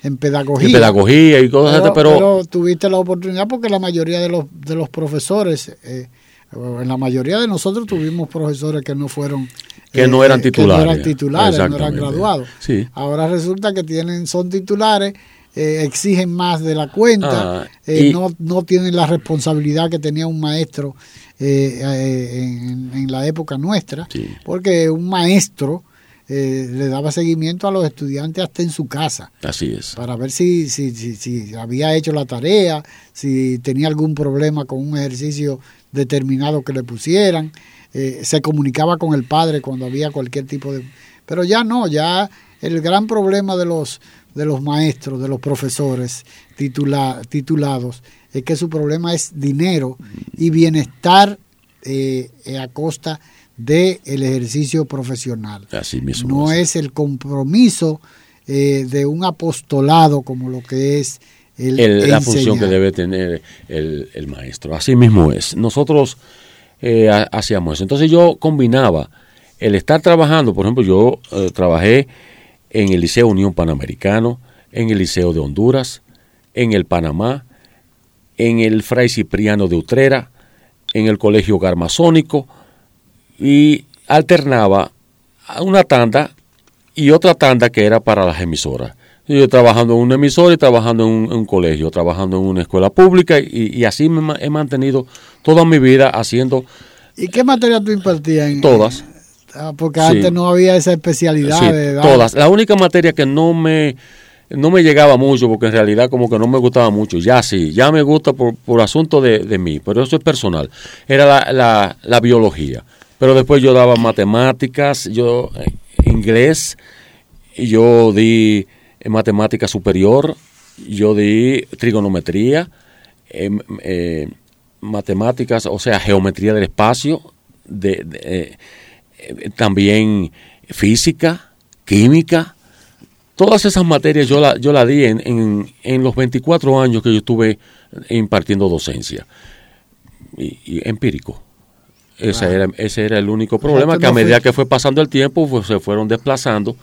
en pedagogía. Y pedagogía y cosas, pero, pero, pero tuviste la oportunidad porque la mayoría de los, de los profesores, eh, en la mayoría de nosotros tuvimos profesores que no fueron... Que no eran Que no titulares. eran titulares, no eran graduados. Sí. Ahora resulta que tienen son titulares, eh, exigen más de la cuenta, Ah, eh, y- no, no tienen la responsabilidad que tenía un maestro eh, eh, en, en la época nuestra, Sí. porque un maestro eh, le daba seguimiento a los estudiantes hasta en su casa así es. para ver si, si, si, si había hecho la tarea, si tenía algún problema con un ejercicio determinado que le pusieran. Eh, se comunicaba con el padre cuando había cualquier tipo de... Pero ya no, ya el gran problema de los, de los maestros, de los profesores titula, titulados, es que su problema es dinero y bienestar eh, eh, a costa del ejercicio profesional Así mismo. no es el compromiso eh, de un apostolado como lo que es el, el- la función que debe tener el, el maestro. Así mismo es. Nosotros eh, ha- hacíamos eso. Entonces yo combinaba el estar trabajando, por ejemplo, yo eh, trabajé en el Liceo Unión Panamericano, en el Liceo de Honduras, en el Panamá, en el Fray Cipriano de Utrera, en el Colegio Garmazónico y alternaba una tanda y otra tanda que era para las emisoras. Yo trabajando en una emisora y trabajando en un, en un colegio, trabajando en una escuela pública y, y así me he mantenido toda mi vida haciendo ¿Y qué materia tú impartías? En, todas. Ah, Porque Sí. antes no había esa especialidad Sí, de edad. todas. La única materia que no me no me llegaba mucho, porque en realidad como que no me gustaba mucho, ya sí, ya me gusta por, por asunto de, de mí, pero eso es personal, era la, la, la biología. Pero después yo daba matemáticas, yo eh, inglés, yo di matemática superior, yo di trigonometría, em, eh, matemáticas, o sea, geometría del espacio, de, de, eh, también física, química, todas esas materias yo la, yo la di en, en, los 24 años que yo estuve impartiendo docencia. Y, empírico. Ese, era, ese era el único problema, que a medida que fue pasando el tiempo, pues se fueron desplazando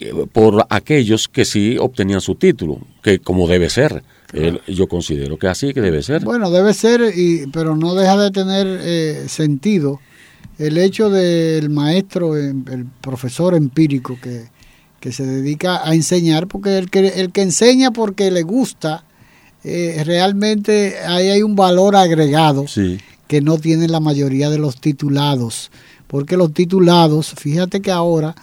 eh, por aquellos que sí obtenían su título, que como debe ser. yo considero que así que debe ser. Bueno, debe ser, y, pero no deja de tener eh, sentido el hecho del maestro, el profesor empírico que, que se dedica a enseñar, porque el que, el que enseña porque le gusta, eh, realmente ahí hay un valor agregado que no tienen la mayoría de los titulados, porque los titulados, fíjate que ahora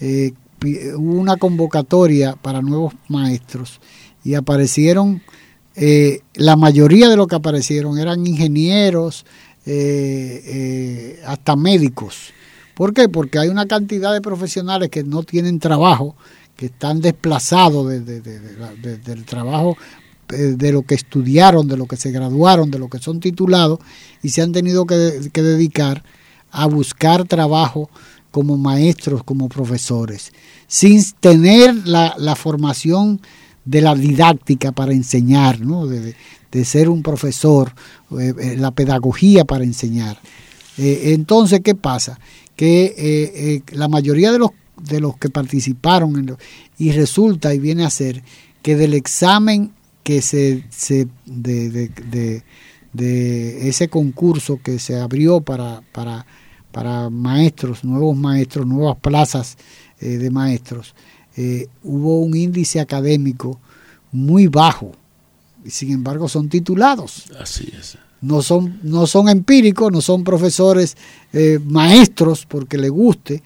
eh, hubo una convocatoria para nuevos maestros y aparecieron, eh, la mayoría de los que aparecieron eran ingenieros, hasta médicos ¿Por qué? Porque hay una cantidad de profesionales que no tienen trabajo, que están desplazados del trabajo eh, de lo que estudiaron, de lo que se graduaron, de lo que son titulados y se han tenido que, dedicar a buscar trabajo como maestros, como profesores, sin tener la, formación de la didáctica para enseñar, ¿no? de, ser un profesor, eh, eh, la pedagogía para enseñar. entonces, ¿qué pasa? que eh, eh, la mayoría de los, de los que participaron en y resulta y viene a ser que del examen que se, se de, de, ese concurso que se abrió para, para, para maestros, nuevos maestros, nuevas plazas eh, de maestros, hubo un índice académico muy bajo y sin embargo son titulados. Así es no son, no son empíricos, no son profesores eh, maestros porque le guste,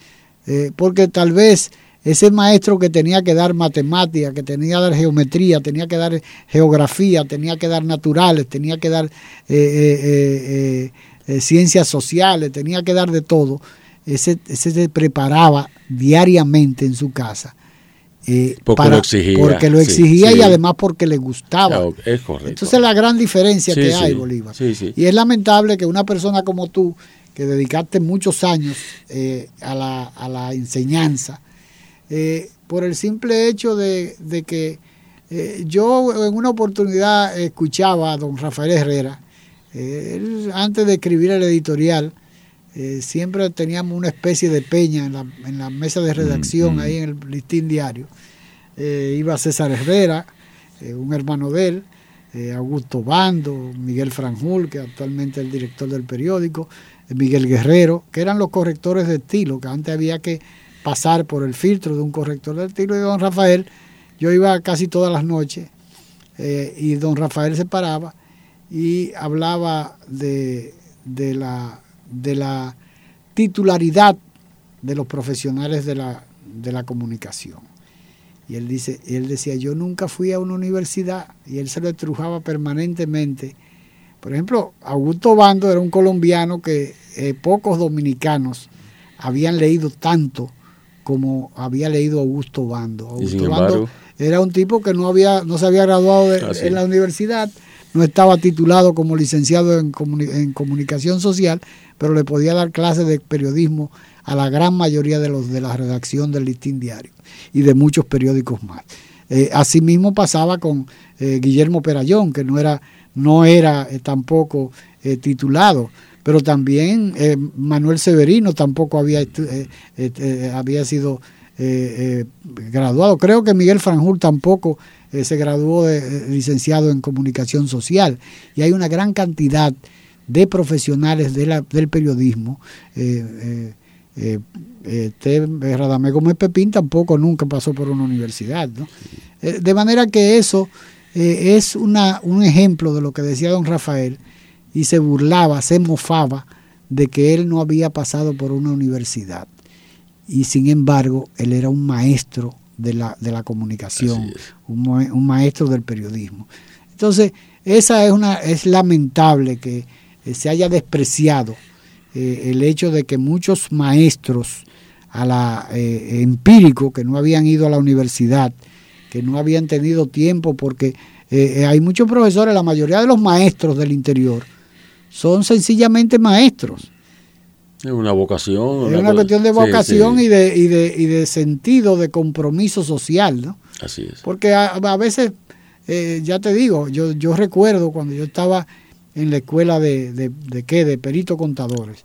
eh, porque tal vez ese maestro que tenía que dar matemática, que tenía que dar geometría, tenía que dar geografía, tenía que dar naturales, tenía que dar eh, ciencias sociales, tenía que dar de todo, ese, ese se preparaba diariamente en su casa eh, porque, lo exigía, porque lo exigía y además porque le gustaba. es correcto. Entonces la gran diferencia que hay, Bolívar. Y es lamentable que una persona como tú, que dedicaste muchos años eh, a, la, a, la, enseñanza, eh, por el simple hecho de, de que yo en una oportunidad escuchaba a don Rafael Herrera, él, antes de escribir el editorial, eh, siempre teníamos una especie de peña en la, en la mesa de redacción, mm, ahí en el listín diario. Eh, iba César Herrera, eh, un hermano de él, Augusto Bando, Miguel Franjul, que actualmente es el director del periódico, Miguel Guerrero, que eran los correctores de estilo, que antes había que pasar por el filtro de un corrector de estilo, y don Rafael, yo iba casi todas las noches, y don Rafael se paraba y hablaba de, de la de la titularidad de los profesionales de la, de la comunicación. Y él, dice, él decía, yo nunca fui a una universidad y él se lo estrujaba permanentemente. Por ejemplo, Augusto Bando era un colombiano que eh, pocos dominicanos habían leído tanto como había leído Augusto Bando. Augusto Bando era un tipo que no, había, no se había graduado ah, en la universidad, no estaba titulado como licenciado en, en comunicación social, pero le podía dar clases de periodismo a la gran mayoría de los de la redacción del Listín Diario y de muchos periódicos más. Eh, asimismo pasaba con eh, Guillermo Perayón, que no era, no era eh, tampoco titulado, pero también Manuel Severino tampoco había, había sido graduado. Creo que Miguel Franjul tampoco se graduó de licenciado en comunicación social. Y hay una gran cantidad de profesionales del periodismo. Eh, eh, eh, Radamé Gómez Pepín tampoco nunca pasó por una universidad. Eh, de manera que eso es una, un ejemplo de lo que decía don Rafael y se burlaba, se mofaba de que él no había pasado por una universidad. Y sin embargo, él era un maestro de la, de la comunicación, un, un, maestro del periodismo. Entonces, esa es una, es lamentable que eh, se haya despreciado eh, el hecho de que muchos maestros a la eh, empírico que no habían ido a la universidad, que no habían tenido tiempo porque hay muchos profesores, la mayoría de los maestros del interior son sencillamente maestros. Es una vocación. Es una cuestión de vocación Y, de, y, de, y de sentido de compromiso social, ¿no? Así es. Porque a, veces, eh, ya te digo, yo, yo recuerdo cuando yo estaba en la escuela de, de, de qué, de perito contadores,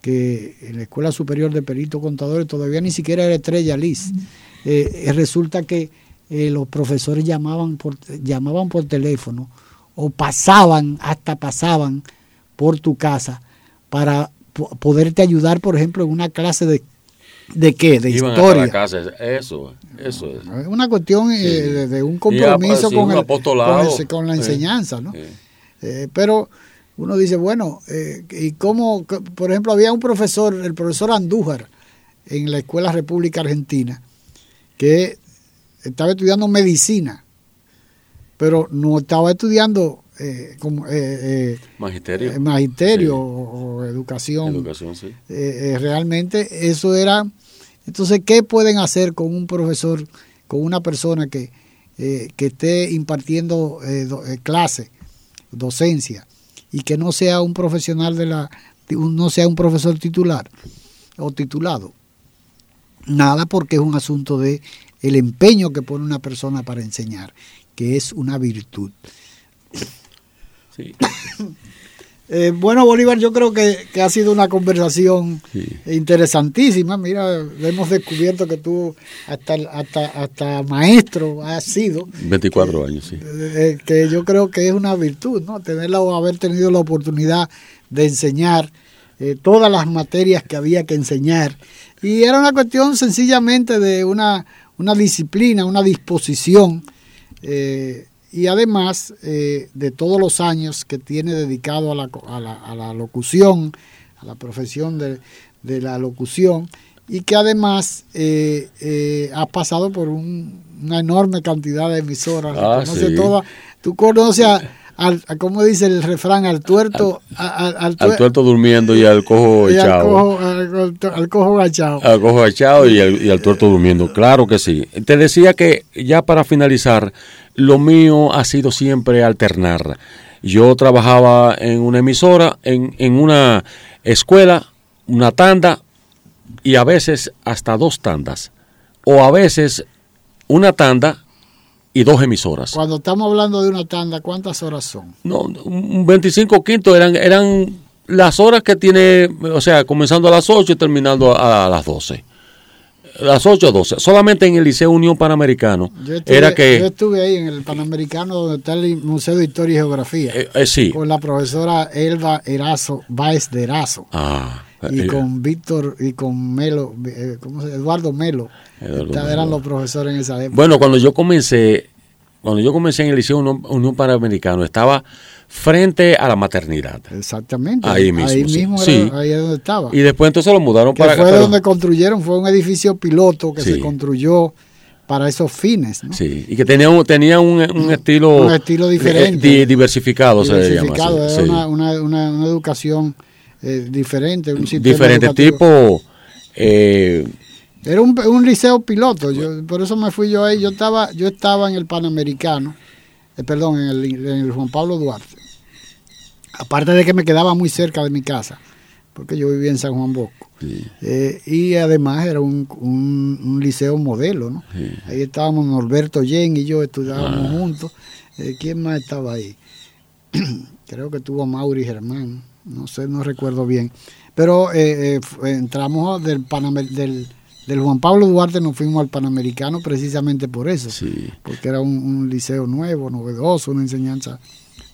que en la escuela superior de perito contadores todavía ni siquiera era estrella Liz. Eh, resulta que eh, los profesores llamaban por, llamaban por teléfono o pasaban, hasta pasaban por tu casa para poderte ayudar, por ejemplo, en una clase de ¿De qué? De historia. Eso, eso es. Una cuestión eh, de, un compromiso con, el, con, la enseñanza, ¿no? Eh, pero uno dice, bueno, eh, ¿y cómo? Por ejemplo, había un profesor, el profesor Andújar, en la Escuela República Argentina, que estaba estudiando medicina, pero no estaba estudiando eh, como, eh, eh magisterio, magisterio o, educación. Educación, sí. realmente eso era... Entonces, ¿qué pueden hacer con un profesor, con una persona que, que esté impartiendo clase, docencia, y que no sea un profesional de la... no sea un profesor titular o titulado? Nada porque es un asunto de el empeño que pone una persona para enseñar, que es una virtud. [COUGHS] Eh, bueno, Bolívar, yo creo que, ha sido una conversación interesantísima. Mira, hemos descubierto que tú hasta, hasta, hasta maestro has sido. 24 años, sí. Eh, eh, que yo creo que es una virtud, ¿no? Tenerla o haber tenido la oportunidad de enseñar todas las materias que había que enseñar. Y era una cuestión sencillamente de una, una disciplina, una disposición, eh, y además eh, de todos los años que tiene dedicado a la, a la, a la locución, a la profesión de, de, la locución, y que además eh, ha pasado por una enorme cantidad de emisoras. Ah, conoce toda, tú conoces a al, como dice el refrán, al tuerto. Al, tuerto durmiendo y al cojo echado. Al, cojo agachado. Al cojo agachado y, y al, tuerto durmiendo. Claro que sí. Te decía que ya para finalizar, lo mío ha sido siempre alternar. Yo trabajaba en una emisora, en, en una escuela, una tanda y a veces hasta dos tandas. O a veces una tanda y dos emisoras. Cuando estamos hablando de una tanda, ¿cuántas horas son? No, un 25 quintos eran, eran las horas que tiene, o sea, comenzando a las 8 y terminando a, las 12. Las 8 o 12. Solamente en el Liceo Unión Panamericano. era que, yo estuve ahí en el Panamericano donde está el Museo de Historia y Geografía. Eh, eh, sí. Con la profesora Elba Erazo, Baez de Erazo. Ah. Y eh, con Víctor y con Melo, ¿cómo se Eduardo Melo eran los profesores en esa época. Bueno, cuando yo comencé, cuando yo comencé en el Liceo Unión, Panamericano, estaba frente a la maternidad. Exactamente. Ahí mismo. Ahí mismo era, ahí es donde estaba. Y después entonces lo mudaron que para fue donde construyeron, fue un edificio piloto que se construyó para esos fines. ¿no? Sí, y que tenía un, tenía un, estilo, un estilo diferente. diversificado, diversificado, se llama. Era una, una, una, educación eh, diferente, un sistema Diferente tipo... Eh, era un, un liceo piloto, yo, por eso me fui yo ahí. Yo estaba, yo estaba en el Panamericano, eh, perdón, en el, en el, Juan Pablo Duarte. Aparte de que me quedaba muy cerca de mi casa, porque yo vivía en San Juan Bosco. Eh, y además era un, un, liceo modelo, ¿no? Ahí estábamos Norberto Yen y yo estudiábamos ah. juntos. Eh, ¿Quién más estaba ahí? [CLEARS THROAT] Creo que tuvo Mauri Germán, no sé, no recuerdo bien. Pero entramos del, Panamer del del Juan Pablo Duarte nos fuimos al Panamericano precisamente por eso, porque era un, liceo nuevo, novedoso, una enseñanza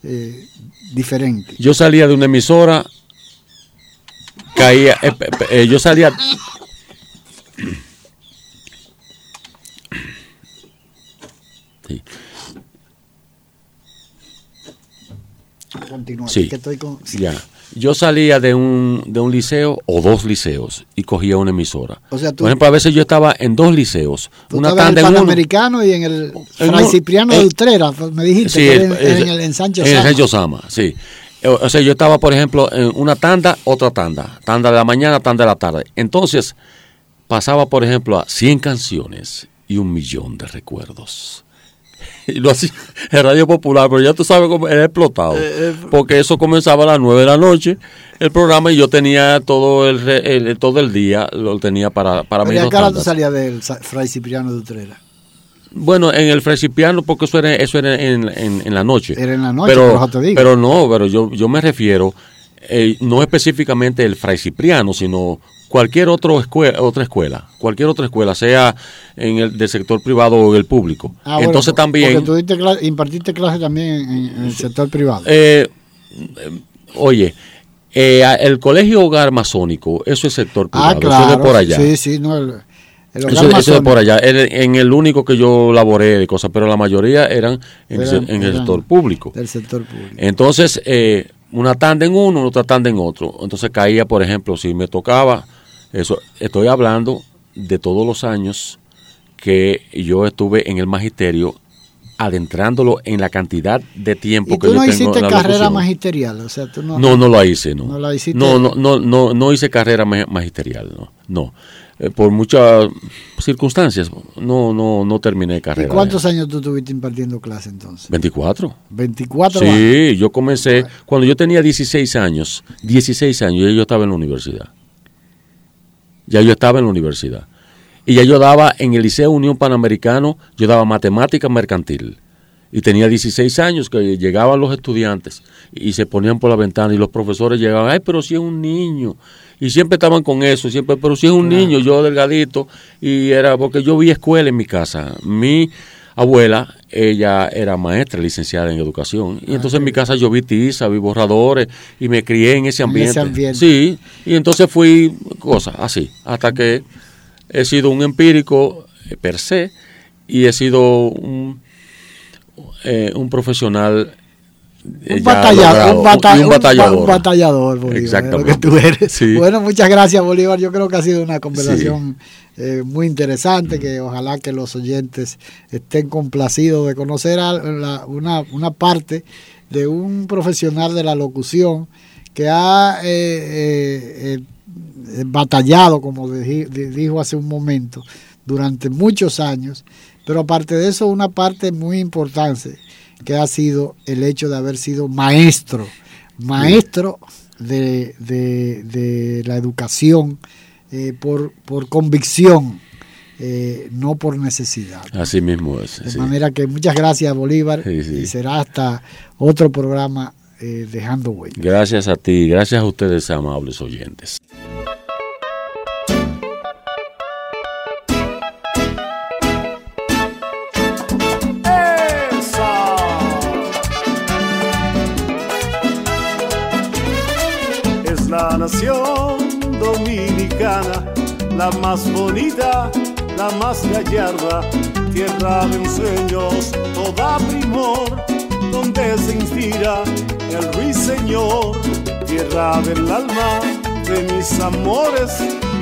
eh, diferente. Yo salía de una emisora, caía, eh, eh, yo salía... [CLEARS THROAT] Sí. Continúa, sí. que estoy con... Ya yo salía de un, de un liceo o dos liceos y cogía una emisora. Por ejemplo, a veces yo estaba en dos liceos. una tanda en el Panamericano y en el Fray Cipriano de Utrera, me dijiste, sí, en, en, el En el ensanche Sama, sí. O sea, yo estaba, por ejemplo, en una tanda, otra tanda. Tanda de la mañana, tanda de la tarde. Entonces, pasaba, por ejemplo, a 100 canciones y un millón de recuerdos. [LAUGHS] y lo hacía en Radio Popular, pero ya tú sabes cómo era explotado. porque eso comenzaba a las 9 de la noche, el programa, y yo tenía todo el, el todo el día, lo tenía para, para mí. ¿Y qué tú salías del Fray Cipriano de Utrera? Bueno, en el Fresipiano, porque eso era, eso era en, en, la noche. Era en la noche, pero, pero no, pero yo, yo me refiero, eh, no específicamente el Fray Cipriano, sino cualquier otro escuela, otra escuela, cualquier otra escuela, sea en el del sector privado o el público. Ah, Entonces también... Porque tú impartiste clases también en, el sector privado. Eh, oye, eh, el colegio hogar masónico, eso es sector ah, privado, eso es de por allá. Sí, sí, no, eso, es por allá, en, el único que yo laboré de cosas, pero la mayoría eran en, el, sector público. Del sector público. Entonces, eh, una tanda en uno, otra tanda en otro. Entonces caía, por ejemplo, si me tocaba, eso, estoy hablando de todos los años que yo estuve en el magisterio adentrándolo en la cantidad de tiempo que yo no hiciste carrera magisterial? O sea, tú no, no, no la hice, no. No, la hiciste? no, no, no, no, no hice carrera magisterial, no. no. Eh, por muchas circunstancias, no, no, no terminé carrera. ¿Y cuántos años tú estuviste impartiendo clase entonces? 24. 24 Sí, yo comencé, cuando yo tenía 16 años, 16 años, yo estaba en la universidad. Ya yo estaba en la universidad. Y ya yo daba en el Liceo Unión Panamericano, yo daba matemática mercantil. Y tenía 16 años que llegaban los estudiantes y se ponían por la ventana y los profesores llegaban, ay, pero si es un niño, y siempre estaban con eso, siempre, pero si es un niño, yo delgadito, y era porque yo vi escuela en mi casa. Mi abuela, ella era maestra, licenciada en educación, y ah, entonces en mi casa yo vi tiza, vi borradores, y me crié en ese ambiente. Sí, y entonces fui cosas así, hasta que he sido un empírico eh, per se, y he sido un, eh, un profesional un, batallador, un, batallador, Exactamente. Bueno, muchas gracias, Bolívar. Yo creo que ha sido una conversación eh, muy interesante, que ojalá que los oyentes estén complacidos de conocer una, una, parte de un profesional de la locución que ha eh, eh, batallado, como dijo hace un momento, durante muchos años, pero aparte de eso, una parte muy importante que ha sido el hecho de haber sido maestro, maestro de, de, la educación eh, por, por convicción, eh, no por necesidad. Así mismo es. De manera que muchas gracias Bolívar y será hasta otro programa eh, dejando huella. Gracias a ti, gracias a ustedes amables oyentes. Nación dominicana, la más bonita, la más gallarda, tierra de sueños, toda primor, donde se inspira el ruiseñor, tierra del alma, de mis amores,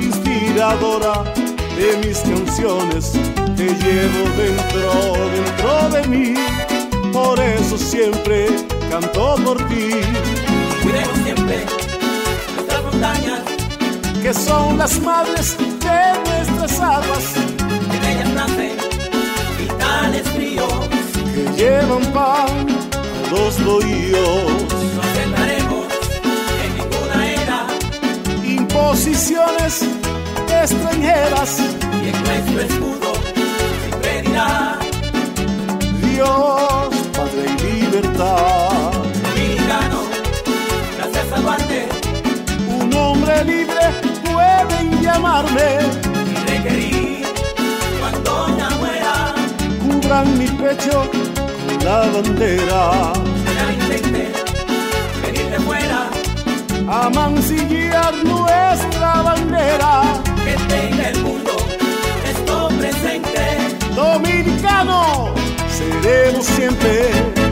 inspiradora de mis canciones, que llevo dentro, dentro de mí, por eso siempre canto por ti. Cuidemos siempre que son las madres de nuestras aguas, en ellas nacen vitales fríos, que llevan pan a los bohíos. No aceptaremos en ninguna era. Imposiciones extranjeras, y en nuestro escudo siempre dirá Dios, Padre y libertad. Dominicano, gracias a Duarte hombre libre llamarme y requerir cuando ya muera. Cubran mi pecho con la bandera. Ya intente venir de fuera a mancillar nuestra bandera. Que tenga el mundo esto presente. Dominicano, seremos siempre.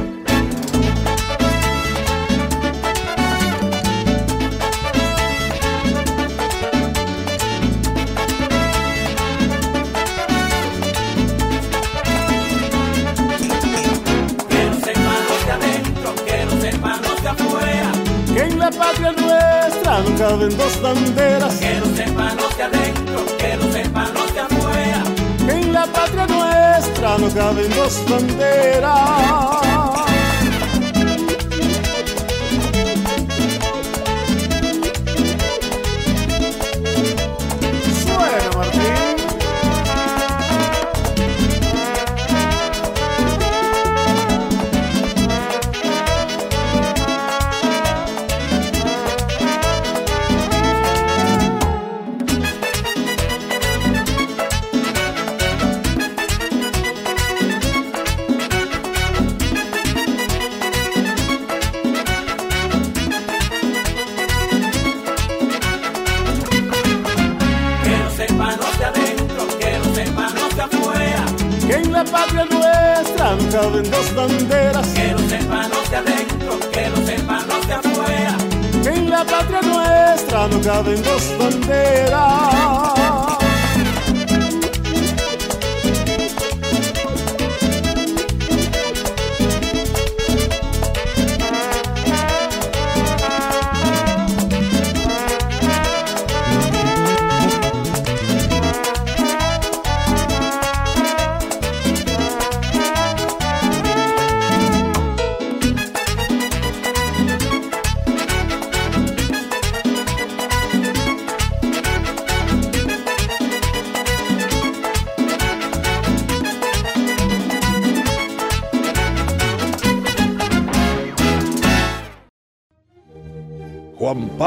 No caben dos banderas. Que no sepan los de adentro, que no sepan los de afuera. En la patria nuestra no caben dos banderas.